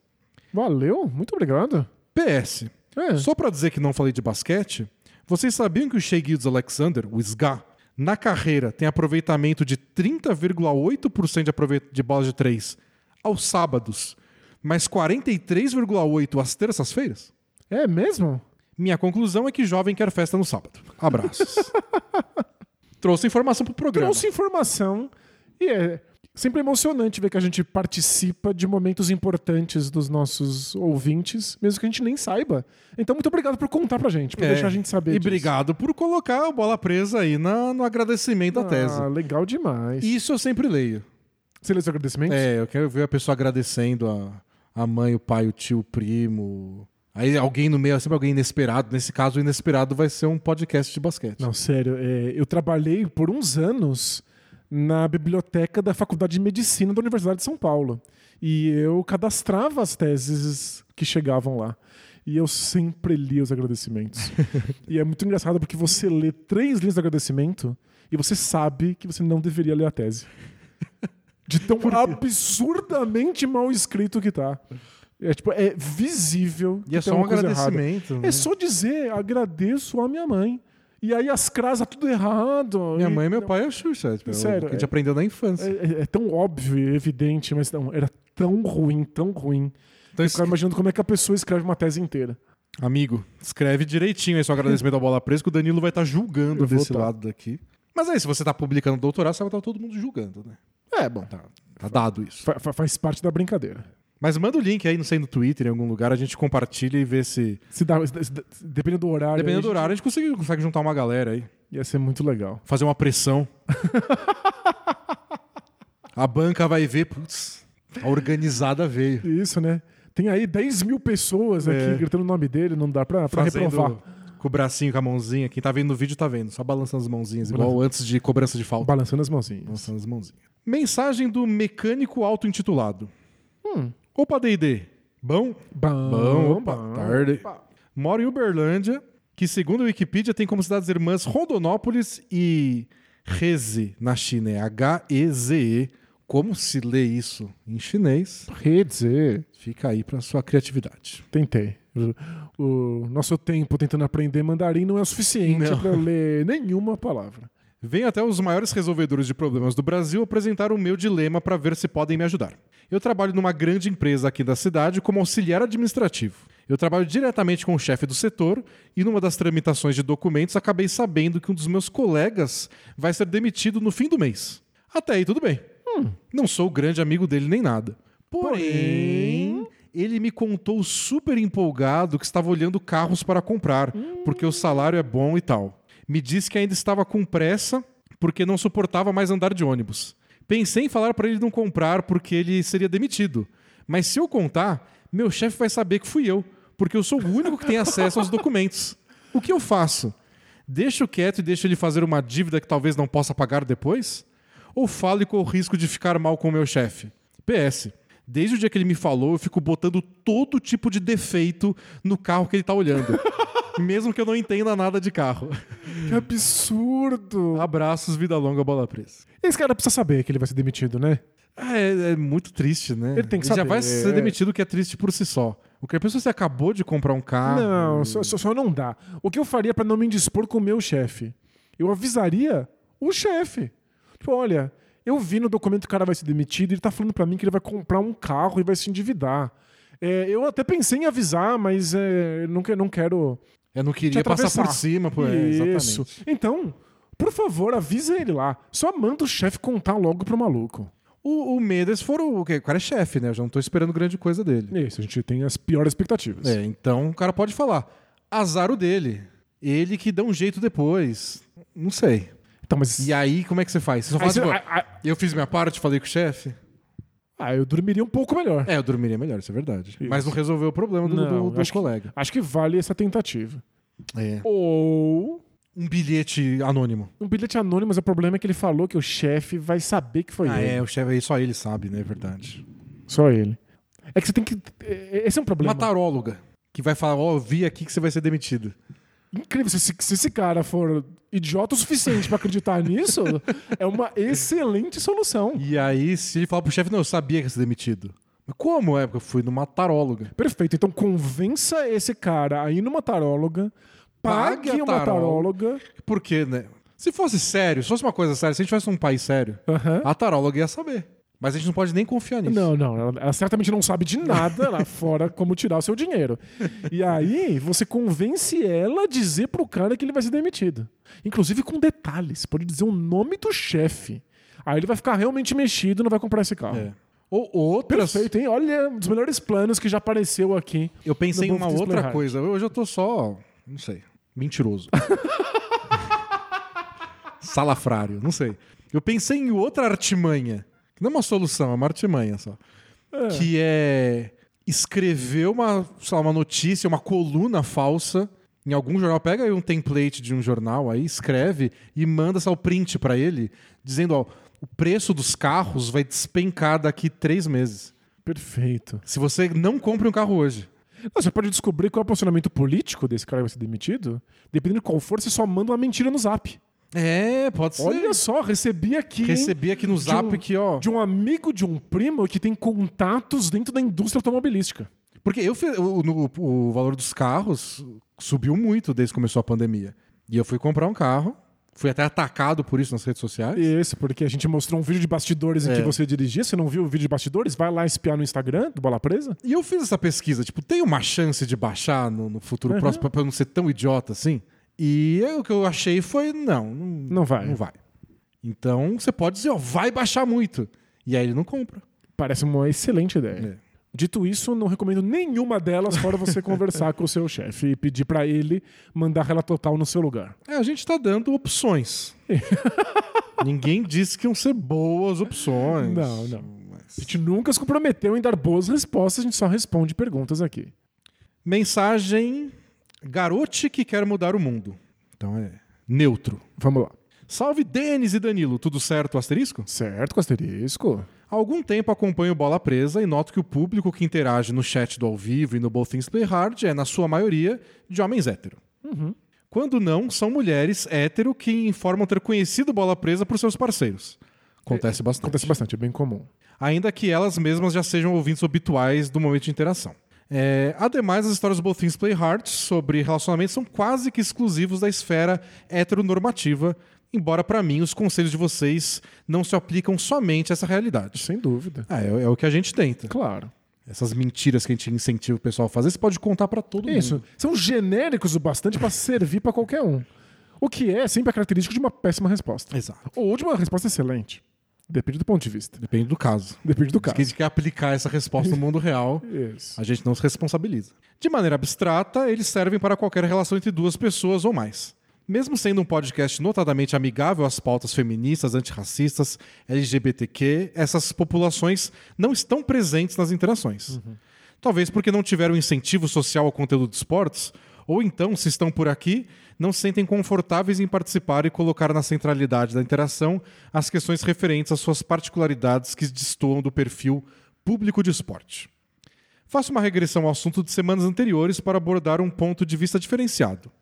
Valeu, muito obrigado. PS. É. Só para dizer que não falei de basquete, vocês sabiam que o Shea Alexander, o SGA, na carreira tem aproveitamento de 30,8% de, de bola de três aos sábados, mas 43,8% às terças-feiras? É mesmo? Minha conclusão é que jovem quer festa no sábado. Abraços. Trouxe informação pro programa. Trouxe informação e é sempre emocionante ver que a gente participa de momentos importantes dos nossos ouvintes, mesmo que a gente nem saiba. Então, muito obrigado por contar pra gente, por É, deixar a gente saber E disso. obrigado por colocar a bola presa aí na- no agradecimento da tese. Ah, legal demais. Isso eu sempre leio. Você lê os agradecimentos? É, eu quero ver a pessoa agradecendo a, a mãe, o pai, o tio, o primo. Aí alguém no meio, é sempre alguém inesperado. Nesse caso, o inesperado vai ser um podcast de basquete. Não, sério. é, eu trabalhei por uns anos na biblioteca da Faculdade de Medicina da Universidade de São Paulo. E eu cadastrava as teses que chegavam lá. E eu sempre li os agradecimentos. e é muito engraçado porque você lê três linhas de agradecimento e você sabe que você não deveria ler a tese. De tão absurdamente mal escrito que tá. É, tipo, é visível. E é só um agradecimento. né? É só dizer, agradeço a minha mãe. E aí as crasas tudo errado. Minha E- mãe e meu pai é o Xuxa. Tipo, Sério, o que a gente é- aprendeu na infância. É, é- é tão óbvio e evidente, mas não, era tão ruim, tão ruim. Então, Eu es- ficava imaginando como é que a pessoa escreve uma tese inteira. amigo, escreve direitinho aí seu agradecimento à bola presa, que o Danilo vai estar julgando Eu desse tá. lado daqui. Mas aí, se você tá publicando doutorado, você vai estar todo mundo julgando, né? É, bom. Tá, tá dado isso. Fa- fa- faz parte da brincadeira. Mas manda o link aí, não sei, no Twitter, em algum lugar, a gente compartilha e vê se. Se dá, se se dependendo do horário. Dependendo do horário, a gente consegue, consegue juntar uma galera aí. Ia ser muito legal. Fazer uma pressão. a banca vai ver, putz, a organizada veio. Isso, né? Tem aí 10 mil pessoas aqui É. gritando o nome dele, não dá pra, pra Fazendo reprovar. com o bracinho, com a mãozinha. Quem tá vendo no vídeo tá vendo. Só balançando as mãozinhas, igual antes de cobrança de falta. Balançando as mãozinhas. Balançando as mãozinhas. Mensagem do mecânico auto-intitulado. Hum. Opa, D&D. Bom? Bom, Bom, bom. boa tarde. Moro em Uberlândia, que segundo a Wikipedia tem como cidades irmãs Rondonópolis e Reze, na China. É H-E-Z-E. Como se lê isso em chinês? Rede. Fica aí pra sua criatividade. Tentei. O, nosso tempo tentando aprender mandarim não é o suficiente eu ler nenhuma palavra. Venho até os maiores resolvedores de problemas do Brasil apresentar o meu dilema para ver se podem me ajudar. Eu trabalho numa grande empresa aqui da cidade como auxiliar administrativo. Eu trabalho diretamente com o chefe do setor e numa das tramitações de documentos acabei sabendo que um dos meus colegas vai ser demitido no fim do mês. Até aí tudo bem. Não sou grande amigo dele nem nada. Porém, ele me contou super empolgado que estava olhando carros para comprar, porque o salário é bom e tal. Me disse que ainda estava com pressa porque não suportava mais andar de ônibus. Pensei em falar para ele não comprar porque ele seria demitido. Mas se eu contar, meu chefe vai saber que fui eu, porque eu sou o único que tem acesso aos documentos. O que eu faço? Deixo quieto e deixo ele fazer uma dívida que talvez não possa pagar depois? Ou falo e corro o risco de ficar mal com o meu chefe? PS. Desde o dia que ele me falou, eu fico botando todo tipo de defeito no carro que ele tá olhando. Mesmo que eu não entenda nada de carro. Que absurdo. Abraços, vida longa, bola presa. Esse cara precisa saber que ele vai ser demitido, né? É, é muito triste, né? Ele tem que já saber, vai ser é. demitido, que é triste por si só. O que a pessoa você acabou de comprar um carro. Não, só, só- só não dá. O que eu faria pra não me indispor com o meu chefe? Eu avisaria o chefe. Tipo, olha, eu vi no documento que o cara vai ser demitido e ele tá falando pra mim que ele vai comprar um carro e vai se endividar. É, eu até pensei em avisar, mas é, não, não quero Eu não queria passar por cima, pô. É, Isso. Então, por favor, avisa ele lá. Só manda o chefe contar logo pro maluco. O, o Mendes foram. O, quê? o cara é chefe, né? Eu já não tô esperando grande coisa dele. Isso, a gente tem as piores expectativas. É, então o cara pode falar. Azar o dele. Ele que dá um jeito depois. Não sei. Então, mas. E aí, como é que você faz? Você só fala, você- tipo, eu fiz minha parte, falei com o chefe? ah, eu dormiria um pouco melhor. É, eu dormiria melhor, isso é verdade. Isso. Mas não resolveu o problema do, Não, do, do acho que- colega. Acho que vale essa tentativa. É. Ou Um bilhete anônimo. um bilhete anônimo, mas o problema é que ele falou que o chefe vai saber que foi ah, ele. é, o chefe aí só ele sabe, né? É verdade. Só ele. É que você tem que. é- Esse é um problema. Uma taróloga que vai falar, ó, eu vi aqui que você vai ser demitido. Incrível. Se, esse- se esse cara for idiota o suficiente pra acreditar nisso, é uma excelente solução. E aí, se ele falar pro chefe, não, eu sabia que ia ser demitido. Mas como é? Porque eu fui numa taróloga. Perfeito. Então convença esse cara a ir numa taróloga, pague, Pague uma taróloga. taróloga. Por quê, né? Se fosse sério, se fosse uma coisa séria, se a gente tivesse um país sério, a taróloga ia saber. Mas a gente não pode nem confiar nisso. Não, não, ela, ela certamente não sabe de nada lá fora como tirar o seu dinheiro. E aí, você convence ela a dizer pro cara que ele vai ser demitido. Inclusive com detalhes. Pode dizer o nome do chefe. Aí ele vai ficar realmente mexido e não vai comprar esse carro. É. Ou outras. Perfeito, hein? Olha, um dos melhores planos que já apareceu aqui. Eu pensei em uma outra coisa. Hoje eu tô só. Não sei. Mentiroso. Salafrário, não sei. Eu pensei em outra artimanha. Não é uma solução, é uma artimanha só. Que é escrever uma, lá, uma notícia, uma coluna falsa em algum jornal. Pega aí um template de um jornal aí, escreve e manda só o print pra ele, dizendo: ó, o preço dos carros vai despencar daqui três meses. Perfeito. Se você não compra um carro hoje. Não, Você pode descobrir qual é o posicionamento político desse cara que vai ser demitido. Dependendo de qual for, você só manda uma mentira no zap. É, pode ser. Olha só, recebi aqui. Recebi aqui no zap um- que, ó. de um amigo de um primo que tem contatos dentro da indústria automobilística. Porque eu fiz, o, no- o valor dos carros subiu muito desde que começou a pandemia. E eu fui comprar um carro. Fui até atacado por isso nas redes sociais. Esse, porque a gente mostrou um vídeo de bastidores em É. que você dirigia. Você não viu o vídeo de bastidores? Vai lá espiar no Instagram do Bola Presa. E eu fiz essa pesquisa, tipo, tem uma chance de baixar no, no futuro Uhum. próximo pra eu não ser tão idiota assim? E o que eu achei foi, não, não, Não vai. Não vai. Então você pode dizer, ó, vai baixar muito. E aí ele não compra. Parece uma excelente ideia. É. Dito isso, não recomendo nenhuma delas fora você conversar com o seu chefe e pedir pra ele mandar relato total no seu lugar. É, a gente tá dando opções. Ninguém disse que iam ser boas opções. Não, não. Mas- A gente nunca se comprometeu em dar boas respostas, a gente só responde perguntas aqui. Mensagem garote que quer mudar o mundo. Então é neutro. Vamos lá. Salve Denis e Danilo, tudo certo, asterisco? Certo, com asterisco. Há algum tempo acompanho Bola Presa e noto que o público que interage no chat do ao vivo e no Both Things Play Hard é, na sua maioria, de homens hétero. Quando não, são mulheres hétero que informam ter conhecido Bola Presa por seus parceiros. Acontece bastante. Acontece bastante, é bem comum. ainda que elas mesmas já sejam ouvintes habituais do momento de interação. É, ademais, as histórias do Both Things Play Hard sobre relacionamentos são quase que exclusivos da esfera heteronormativa, embora para mim os conselhos de vocês não se aplicam somente a essa realidade. Sem dúvida. Ah, é, é o que a gente tenta. Claro. Essas mentiras que a gente incentiva o pessoal a fazer, você pode contar para todo Isso. mundo. São genéricos o bastante para servir para qualquer um. O que é sempre a característica de uma péssima resposta. Exato. Ou de uma resposta excelente. Depende do ponto de vista. Depende do caso. Depende do Se a caso. gente quer aplicar essa resposta no mundo real, a gente não se responsabiliza. De maneira abstrata, eles servem para qualquer relação entre duas pessoas ou mais. Mesmo sendo um podcast notadamente amigável às pautas feministas, antirracistas, LGBTQ, essas populações não estão presentes nas interações. Talvez porque não tiveram incentivo social ao conteúdo de esportes, Ou então, se estão por aqui, não se sentem confortáveis em participar e colocar na centralidade da interação as questões referentes às suas particularidades que destoam do perfil público de esporte. Faço uma regressão ao assunto de semanas anteriores para abordar um ponto de vista diferenciado.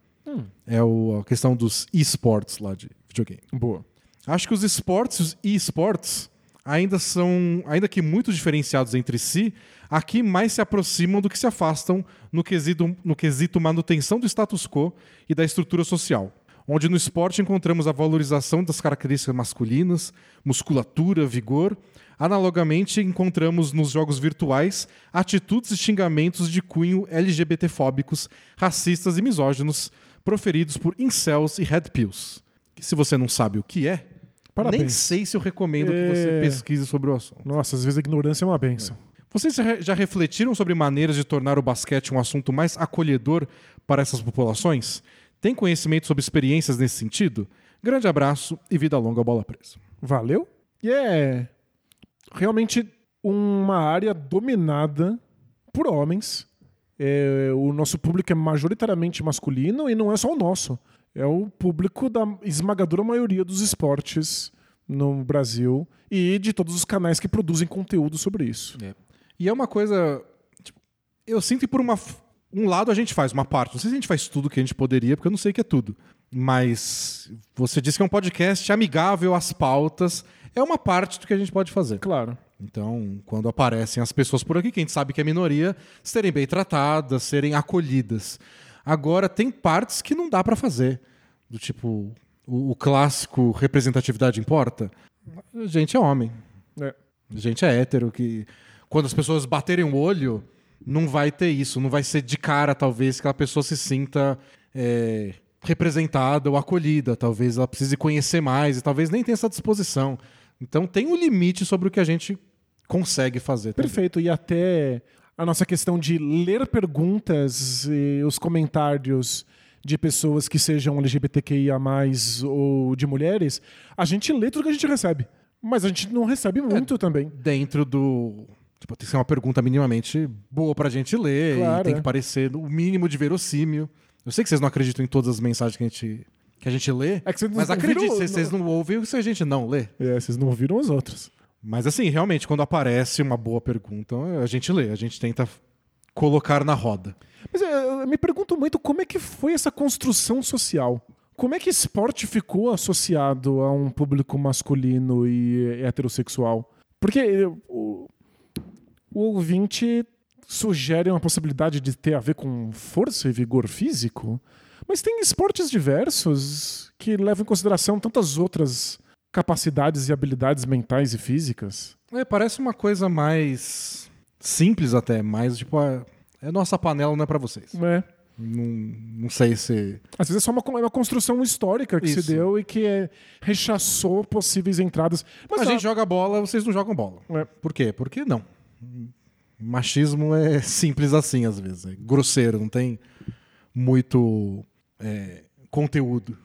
É o- a questão dos esportes lá de videogame. Boa. Acho que os esportes e os e-sports ainda são, ainda que muito diferenciados entre si, aqui mais se aproximam do que se afastam no quesito, no quesito manutenção do status quo e da estrutura social. Onde no esporte encontramos a valorização das características masculinas, musculatura, vigor. Analogamente, encontramos nos jogos virtuais atitudes e xingamentos de cunho LGBTfóbicos, racistas e misóginos, proferidos por incels e red pills. Que se você não sabe o que é, Parabéns. nem sei se eu recomendo que você É. pesquise sobre o assunto. Nossa, às vezes a ignorância é uma benção. Vocês já re- já refletiram sobre maneiras de tornar o basquete um assunto mais acolhedor para essas populações? Tem conhecimento sobre experiências nesse sentido? Grande abraço e vida longa ao bola presa. Valeu? E é realmente uma área dominada por homens. É, o nosso público é majoritariamente masculino e não é só o nosso. É o público da esmagadora maioria dos esportes no Brasil e de todos os canais que produzem conteúdo sobre isso. E é uma coisa. tipo, eu sinto que por uma, um lado a gente faz uma parte. Não sei se a gente faz tudo que a gente poderia, porque eu não sei que é tudo. Mas você disse que é um podcast amigável às pautas. É uma parte do que a gente pode fazer. Claro. Então, quando aparecem as pessoas por aqui, que a gente sabe que é minoria, serem bem tratadas, serem acolhidas. Agora, tem partes que não dá pra fazer. Do tipo, o, o clássico representatividade importa. A gente é homem. É. A gente é hétero, que quando as pessoas baterem o olho, não vai ter isso. Não vai ser de cara, talvez, que a pessoa se sinta é, representada ou acolhida. Talvez ela precise conhecer mais e talvez nem tenha essa disposição. Então tem um limite sobre o que a gente consegue fazer. também. Perfeito. E até a nossa questão de ler perguntas e os comentários de pessoas que sejam LGBTQIA, ou de mulheres, a gente lê tudo que a gente recebe. Mas a gente não recebe muito também. Dentro do. Tipo, tem que ser uma pergunta minimamente boa pra gente ler. Claro, e tem é. que parecer o mínimo de verossímil. Eu sei que vocês não acreditam em todas as mensagens que a gente, que a gente lê. É que vocês mas acredite, vocês, vocês não ouvem o que a gente não lê. É, vocês não ouviram os outros. Mas assim, realmente, quando aparece uma boa pergunta, a gente lê, a gente tenta colocar na roda. Mas é, eu me pergunto muito como é que foi essa construção social. Como é que esporte ficou associado a um público masculino e heterossexual? Porque o, o ouvinte sugere uma possibilidade de ter a ver com força e vigor físico, mas tem esportes diversos que levam em consideração tantas outras capacidades e habilidades mentais e físicas. É, parece uma coisa mais simples até, mais tipo, a- é nossa panela, não é pra vocês. É. Não, não sei se. Às vezes é só uma, é uma construção histórica que Isso. se deu e que é, rechaçou possíveis entradas. Mas a a- gente joga bola, vocês não jogam bola. É. Por quê? Porque não. Machismo é simples assim, às vezes. É grosseiro, não tem muito é, conteúdo.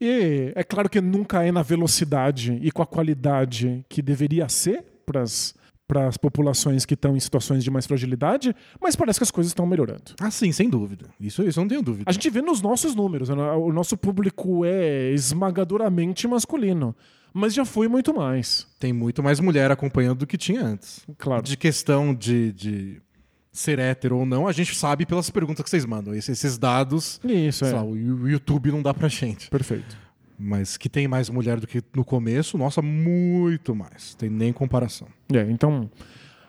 E é claro que nunca é na velocidade e com a qualidade que deveria ser para as populações que estão em situações de mais fragilidade, mas parece que as coisas estão melhorando. Ah, sim, sem dúvida. Isso, isso eu não tenho dúvida. A gente vê nos nossos números, né? o nosso público é esmagadoramente masculino, mas já foi muito mais. Tem muito mais mulher acompanhando do que tinha antes. Claro. De questão de, de ser hétero ou não, a gente sabe pelas perguntas que vocês mandam. Esses, esses dados, Isso, é. lá, o YouTube não dá pra gente. Perfeito. Mas que tem mais mulher do que no começo, nossa, muito mais. Tem nem comparação. É, então,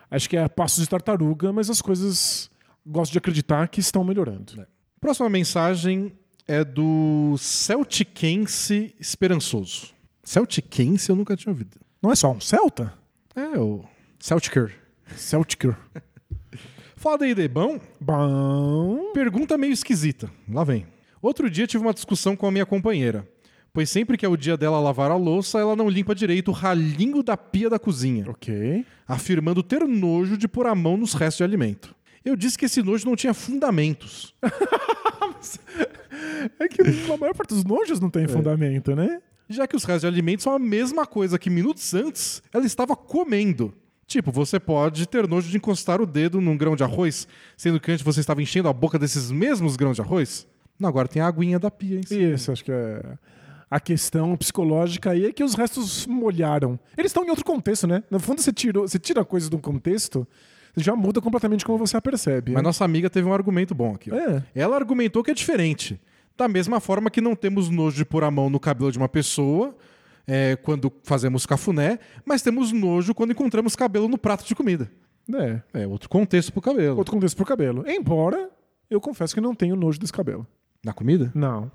acho que é passos de tartaruga, mas as coisas gosto de acreditar que estão melhorando. Próxima mensagem é do Celticense Esperançoso. Celticense eu nunca tinha ouvido. Não é só um Celta? É, o Celticer. Celtic. Fala daí, de bom? Bom. Pergunta meio esquisita. Lá vem. Outro dia tive uma discussão com a minha companheira. Pois sempre que é o dia dela lavar a louça, ela não limpa direito o ralinho da pia da cozinha, Ok. afirmando ter nojo de pôr a mão nos restos de alimento. Eu disse que esse nojo não tinha fundamentos. É que a maior parte dos nojos não tem fundamento, né? Já que os restos de alimentos são a mesma coisa que minutos antes ela estava comendo. Tipo, você pode ter nojo de encostar o dedo num grão de arroz, sendo que antes você estava enchendo a boca desses mesmos grãos de arroz. Não, agora tem a aguinha da pia cima. Isso, acho que é. A questão psicológica aí é que os restos molharam. Eles estão em outro contexto, né? No fundo, você, tirou, você tira coisas de um contexto, já muda completamente como você a percebe. Mas né? nossa amiga teve um argumento bom aqui. É. Ela argumentou que é diferente. Da mesma forma que não temos nojo de pôr a mão no cabelo de uma pessoa é, quando fazemos cafuné, mas temos nojo quando encontramos cabelo no prato de comida. É. É outro contexto pro cabelo. Outro contexto pro cabelo. Embora eu confesso que não tenho nojo desse cabelo. Na comida? Não.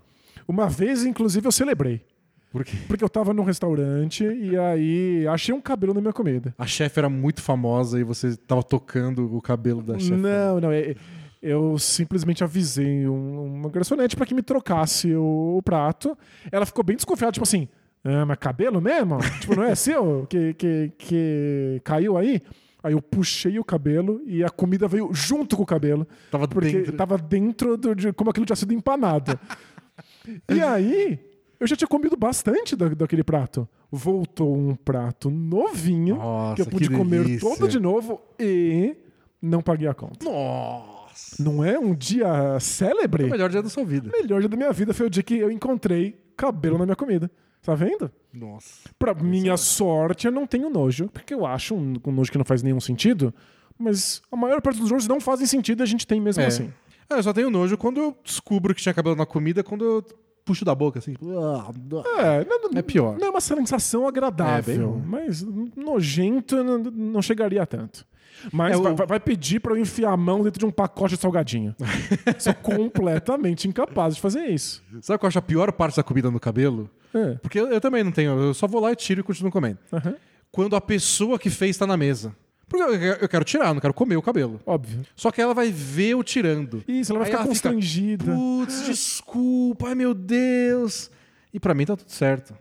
Uma vez, inclusive, eu celebrei. Por quê? Porque eu tava num restaurante e aí achei um cabelo na minha comida. A chefe era muito famosa e você tava tocando o cabelo da chefe. Não, não. é- eu simplesmente avisei um- uma garçonete pra que me trocasse o, o prato. Ela ficou bem desconfiada, tipo assim. Ah, mas cabelo mesmo? tipo, não é seu que, que, que caiu aí? Aí eu puxei o cabelo e a comida veio junto com o cabelo. Tava Porque dentro. tava dentro do, de como aquilo tinha sido empanado. e aí, eu já tinha comido bastante da, daquele prato. Voltou um prato novinho Nossa, que eu pude que comer todo de novo e não paguei a conta. Nossa! Não é um dia célebre? O melhor dia da sua vida. O melhor dia da minha vida foi o dia que eu encontrei cabelo na minha comida. Tá vendo? Nossa. Pra minha sorte, eu não tenho nojo, porque eu acho um, um nojo que não faz nenhum sentido. Mas a maior parte dos nojos não fazem sentido e a gente tem mesmo É. assim. Ah, eu só tenho nojo quando eu descubro que tinha cabelo na comida, quando eu puxo da boca, assim. ah, É, não, não- É pior. Não é uma sensação É, agradável, bem ruim. mas nojento não, não chegaria a tanto. Mas É, vai, vai- vai pedir pra eu enfiar a mão dentro de um pacote de salgadinho. Sou completamente incapaz de fazer isso. Sabe o que eu acho a pior parte da comida no cabelo? É. Porque eu, eu também não tenho, eu só vou lá e tiro e continuo comendo. Aham. Quando a pessoa que fez tá na mesa. Porque eu, quero tirar, não quero comer o cabelo. Óbvio. Só que ela vai ver eu tirando. Isso, ela vai Aí ficar constrangida. Putz, desculpa, ai meu Deus. E pra mim tá tudo certo.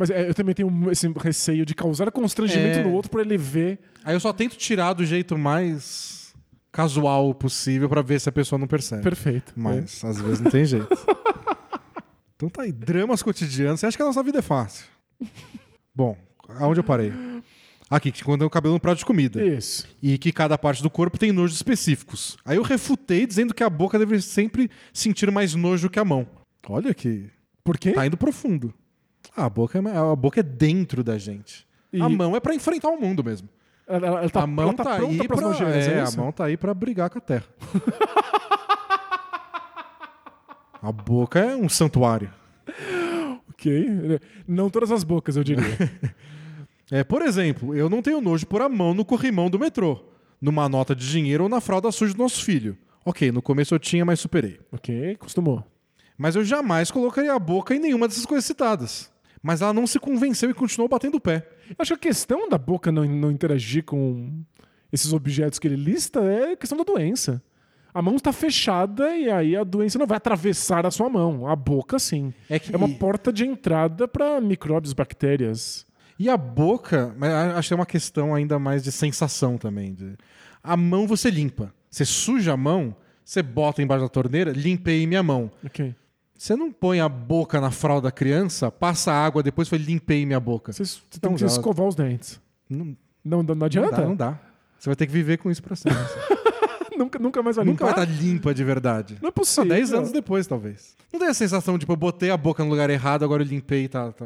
Mas é, eu também tenho esse receio de causar constrangimento É. no outro pra ele ver. Aí eu só tento tirar do jeito mais casual possível pra ver se a pessoa não percebe. Perfeito. Mas às vezes não tem jeito. então tá aí, dramas cotidianos. Você acha que a nossa vida é fácil? Bom, aonde eu parei? Aqui, que quando é o cabelo no prato de comida. É. Isso. E que cada parte do corpo tem nojos específicos. Aí eu refutei dizendo que a boca deve sempre sentir mais nojo que a mão. Olha que Por quê? tá indo profundo. Ah, a boca é, a boca é dentro da gente. E- A mão é pra enfrentar o mundo mesmo. Ela, ela- ela tá, a mão tá, tá, aí nojeiras, é, é a mão tá aí pra brigar com a terra. a boca é um santuário. Ok. Não todas as bocas, eu diria. É, por exemplo, eu não tenho nojo pôr a mão no corrimão do metrô, numa nota de dinheiro ou na fralda suja do nosso filho. Ok, no começo eu tinha, mas superei. ok, costumou. Mas eu jamais colocaria a boca em nenhuma dessas coisas citadas. Mas ela não se convenceu e continuou batendo o pé. Acho que a questão da boca não, não interagir com esses objetos que ele lista é a questão da doença. A mão está fechada e aí a doença não vai atravessar a sua mão. A boca, sim. É que- uma porta de entrada para micróbios, bactérias. E a boca, acho que é uma questão ainda mais de sensação também. A mão você limpa. Você suja a mão, você bota embaixo da torneira, limpei minha mão. Ok. Você não põe a boca na fralda da criança, passa água, depois foi limpei minha boca. Você, você tem que escovar os dentes. Não, Não, não, adianta? dá, não dá. Você vai ter que viver com isso pra sempre. nunca, nunca mais vai Nunca vai limpar? estar limpa de verdade. Não é Só possível. 10 anos depois, talvez. Não tem a sensação de, tipo, eu botei a boca no lugar errado, agora eu limpei, tá, tá,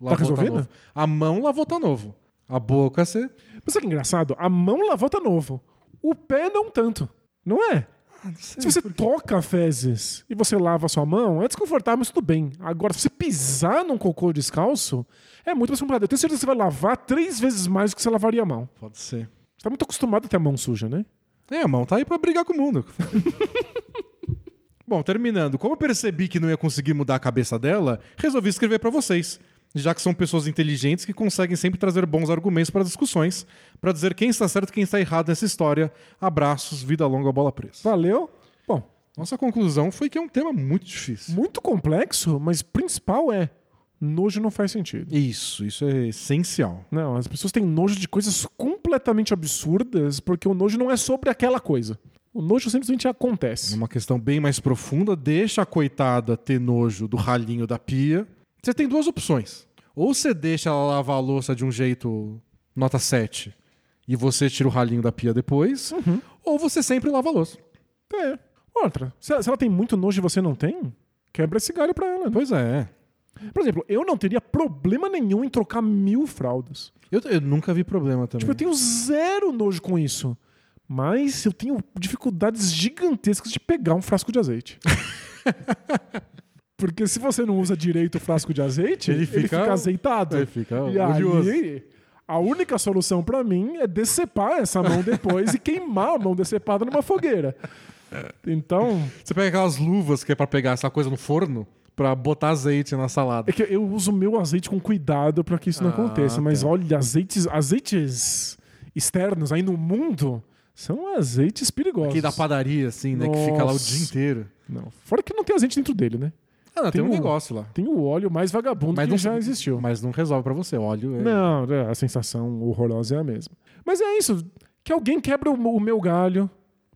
lavou, resolvido? novo. A mão lavou, tá novo. A boca, você... Mas sabe que engraçado? A mão lavou tá novo. O pé não tanto. Não é? Se você toca fezes e você lava a sua mão, é desconfortável, mas tudo bem. Agora, se você pisar num cocô descalço, é muito mais complicado. Eu tenho certeza que você vai lavar três vezes mais do que você lavaria a mão. Pode ser. Você tá muito acostumado a ter a mão suja, né? É, a mão tá aí pra brigar com o mundo. Bom, terminando. Como eu percebi que não ia conseguir mudar a cabeça dela, resolvi escrever pra vocês. Já que são pessoas inteligentes que conseguem sempre trazer bons argumentos para discussões, pra dizer quem está certo e quem está errado nessa história. Abraços, vida longa, bola presa. Valeu. Bom, Nossa conclusão foi que é um tema muito difícil. muito complexo, mas principal é: nojo não faz sentido. Isso, isso é essencial. Não, as pessoas têm nojo de coisas completamente absurdas porque o nojo não é sobre aquela coisa. O nojo simplesmente acontece. Numa questão bem mais profunda, deixa a coitada ter nojo do ralinho da pia. Você tem duas opções. Ou você deixa ela lavar a louça de um jeito nota 7 e você tira o ralinho da pia depois, Uhum. ou você sempre lava a louça. É. Outra, se ela, se ela tem muito nojo e você não tem, quebra esse galho pra ela. né? Pois é. Por exemplo, eu não teria problema nenhum em trocar mil fraldas. Eu, eu nunca vi problema também. Tipo, eu tenho zero nojo com isso. Mas eu tenho dificuldades gigantescas de pegar um frasco de azeite. Porque se você não usa direito o frasco de azeite, Ele ele fica, fica- azeitado. Ele fica e aí, a única solução pra mim é decepar essa mão depois e queimar a mão decepada numa fogueira. Então, Você pega aquelas luvas que é pra pegar essa coisa no forno pra botar azeite na salada. é que eu uso meu azeite com cuidado pra que isso não Ah, aconteça. Mas tá. olha, azeites, azeites externos aí no mundo são azeites perigosos. Aqui da padaria, assim, né? Que fica lá o dia inteiro. Não. Fora que não tem azeite dentro dele, né? Ah, não, tem, Tem um um- negócio lá. Tem o óleo mais vagabundo Mas que não já existiu. Mas não resolve pra você. Óleo é... Não, é, a sensação horrorosa é a mesma. Mas é isso. Que alguém quebra o, meu galho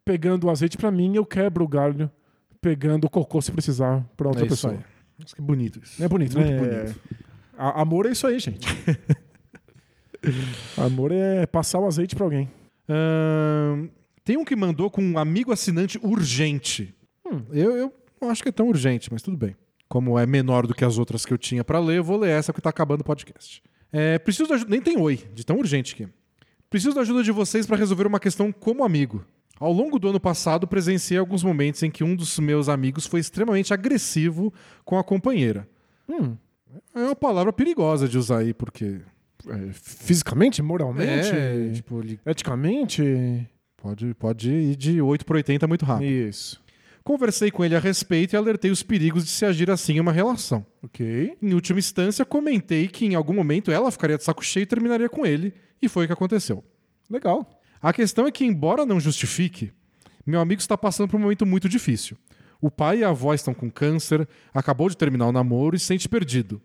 pegando o azeite pra mim, eu quebro o galho pegando o cocô se precisar pra outra É isso pessoa. que bonito isso. É bonito, Muito né? bonito. A- amor é isso aí, gente. amor é passar o azeite pra alguém. Ahn, tem um que mandou com um amigo assinante urgente. Hum. Eu, eu não acho que é tão urgente, mas tudo bem. Como é menor do que as outras que eu tinha pra ler, eu vou ler essa que tá acabando o podcast. É, preciso da ajuda. Nem tem oi, de tão urgente aqui. Preciso da ajuda de vocês pra resolver uma questão como amigo. Ao longo do ano passado, presenciei alguns momentos em que um dos meus amigos foi extremamente agressivo com a companheira. Hum. É uma palavra perigosa de usar aí, porque. É, fisicamente, moralmente, É, tipo, ele eticamente. pode, pode ir de 8 para 80 muito rápido. Isso. Conversei com ele a respeito e alertei os perigos de se agir assim em uma relação. Ok. Em última instância, comentei que em algum momento ela ficaria de saco cheio e terminaria com ele, e foi o que aconteceu. Legal. A questão é que, embora não justifique, meu amigo está passando por um momento muito difícil. O pai e a avó estão com câncer, acabou de terminar o namoro e se sente perdido.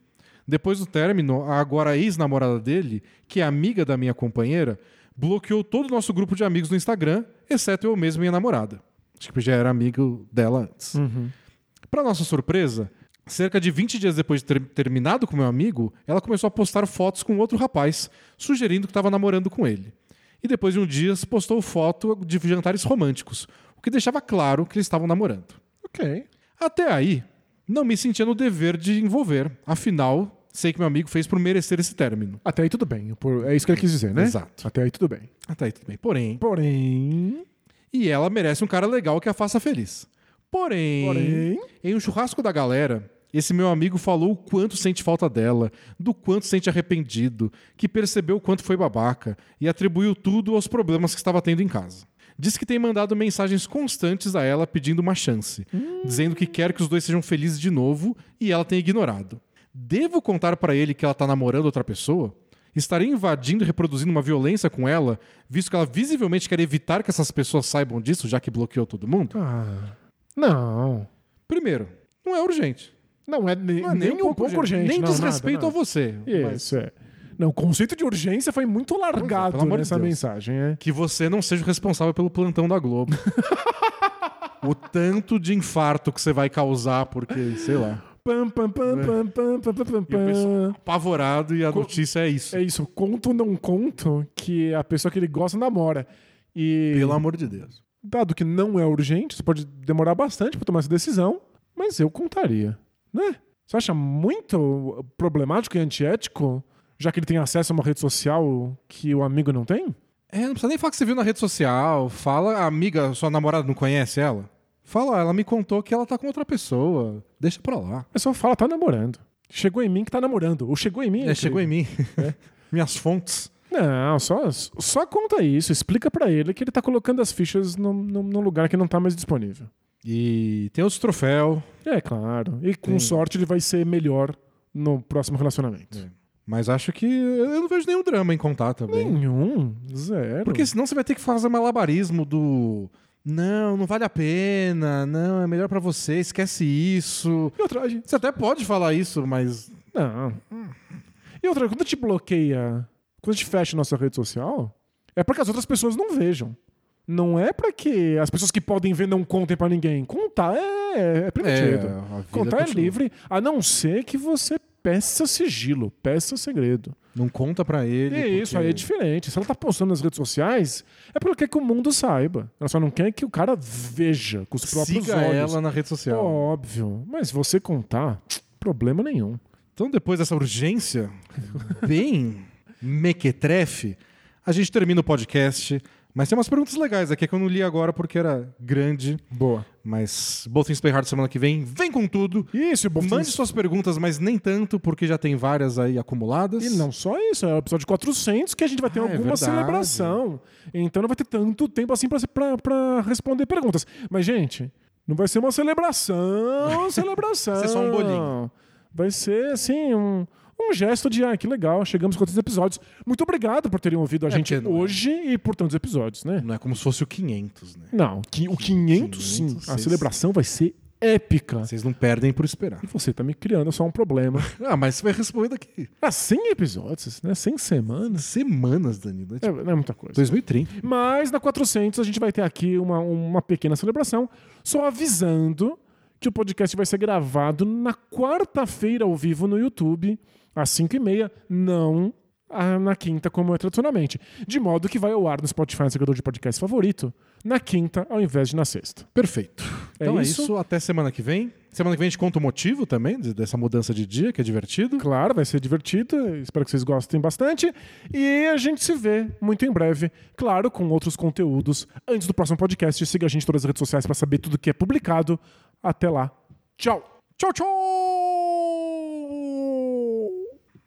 Depois do término, a agora ex-namorada dele, que é amiga da minha companheira, bloqueou todo o nosso grupo de amigos no Instagram, exceto eu mesmo e minha namorada. Acho que já era amigo dela antes. Para nossa surpresa, cerca de 20 dias depois de ter terminado com meu amigo, ela começou a postar fotos com outro rapaz, sugerindo que estava namorando com ele. E depois de um dia, postou foto de jantares românticos, o que deixava claro que eles estavam namorando. Ok. Até aí, não me sentia no dever de envolver, afinal, sei que meu amigo fez por merecer esse término. Até aí tudo bem. É isso que ele quis dizer, né? Exato. Até aí tudo bem. Até aí tudo bem. Porém, Porém. E ela merece um cara legal que a faça feliz. Porém, Porém. em um churrasco da galera, esse meu amigo falou o quanto sente falta dela, do quanto sente arrependido, que percebeu o quanto foi babaca e atribuiu tudo aos problemas que estava tendo em casa. Diz que tem mandado mensagens constantes a ela pedindo uma chance, dizendo que quer que os dois sejam felizes de novo e ela tem ignorado. Devo contar pra ele que ela tá namorando outra pessoa? Estarei invadindo e reproduzindo uma violência com ela, visto que ela visivelmente quer evitar que essas pessoas saibam disso, já que bloqueou todo mundo? Ah. Não. Primeiro, não é urgente. Não é, ne- Não é nem, um pouco urgente. Nem não, desrespeito nada, a você. nada. mas Isso, é. Não, o conceito de urgência foi muito largado pelo amor de nessa Deus. mensagem, é. Que você não seja o responsável pelo plantão da Globo. o tanto de infarto que você vai causar, porque, sei lá. Pam, pam, pam, pam, pam, pam, pam, pam, E o apavorado e a notícia é isso. É isso, conto ou não conto que a pessoa que ele gosta namora. E Pelo amor de Deus. dado que não é urgente, você pode demorar bastante pra tomar essa decisão, mas eu contaria, né? Você acha muito problemático e antiético, já que ele tem acesso a uma rede social que o amigo não tem? É, não precisa nem falar que você viu na rede social. Fala, a amiga, sua namorada não conhece ela? Fala, ela me contou que ela tá com outra pessoa. Deixa pra lá. É só fala, tá namorando. Chegou em mim que tá namorando. Ou chegou em mim. É, chegou em mim. Minhas fontes. Não, só, só conta isso. Explica pra ele que ele tá colocando as fichas num, num- lugar que não tá mais disponível. E tem outros troféus. É, claro. E com Tem. sorte ele vai ser melhor no próximo relacionamento. Mas acho que eu não vejo nenhum drama em contar também. Nenhum. Zero. Porque senão você vai ter que fazer malabarismo do. Não, não vale a pena. Não, é melhor pra você. Esquece isso. E outra, gente- Você até pode falar isso, mas. Não. E outra, quando a gente bloqueia, quando a gente fecha nossa rede social, é para que as outras pessoas não vejam. Não é para que as pessoas que podem ver não contem pra ninguém. Contar é, é permitido. vida Contar é continua. livre, a não ser que você peça sigilo, peça segredo. Não conta pra ele. É isso, porque- aí é diferente. Se ela tá postando nas redes sociais, é porque quer que o mundo saiba. Ela só não quer que o cara veja com os próprios Siga olhos. ela na rede social. Óbvio. Mas se você contar, problema nenhum. Então, depois dessa urgência bem mequetrefe, a gente termina o podcast. Mas tem umas perguntas legais aqui que eu não li agora porque era grande. Boa. Mas Both Things Play Hard semana que vem, vem com tudo. Isso, bom Mande suas perguntas, mas nem tanto, porque já tem várias aí acumuladas. E não só isso, é o episódio 400 que a gente vai ter Ah, é alguma verdade. celebração. Então não vai ter tanto tempo assim pra responder perguntas. Mas, gente, não vai ser uma celebração, celebração. Vai ser só um bolinho. Vai ser, assim, um, um gesto de, ah, que legal, chegamos com tantos episódios. Muito obrigado por terem ouvido a É, gente é. hoje e por tantos episódios, né? Não é como se fosse o 500, né? Não, que- o 500, sim. 500, A vocês- celebração vai ser épica. Vocês não perdem por esperar. E você tá me criando só um problema. Ah, mas você vai responder daqui ah, 100 episódios, né? 100 semanas. semanas, Danilo. É É, tipo não é muita coisa. 2030. Mas na 400 a gente vai ter aqui uma, uma pequena celebração, só avisando que o podcast vai ser gravado na quarta-feira ao vivo no YouTube, às 5h30, não ah, na quinta, como é tradicionalmente. De modo que vai ao ar no Spotify, no seguidor de podcast favorito, na quinta ao invés de na sexta. Perfeito. É Então é isso? isso. Até semana que vem. Semana que vem a gente conta o motivo também de- dessa mudança de dia, que é divertido. Claro, vai ser divertido, espero que vocês gostem bastante. E a gente se vê muito em breve, claro, com outros conteúdos. Antes do próximo podcast, siga a gente em todas as redes sociais para saber tudo que é publicado. Até lá. Tchau! Tchau, tchau!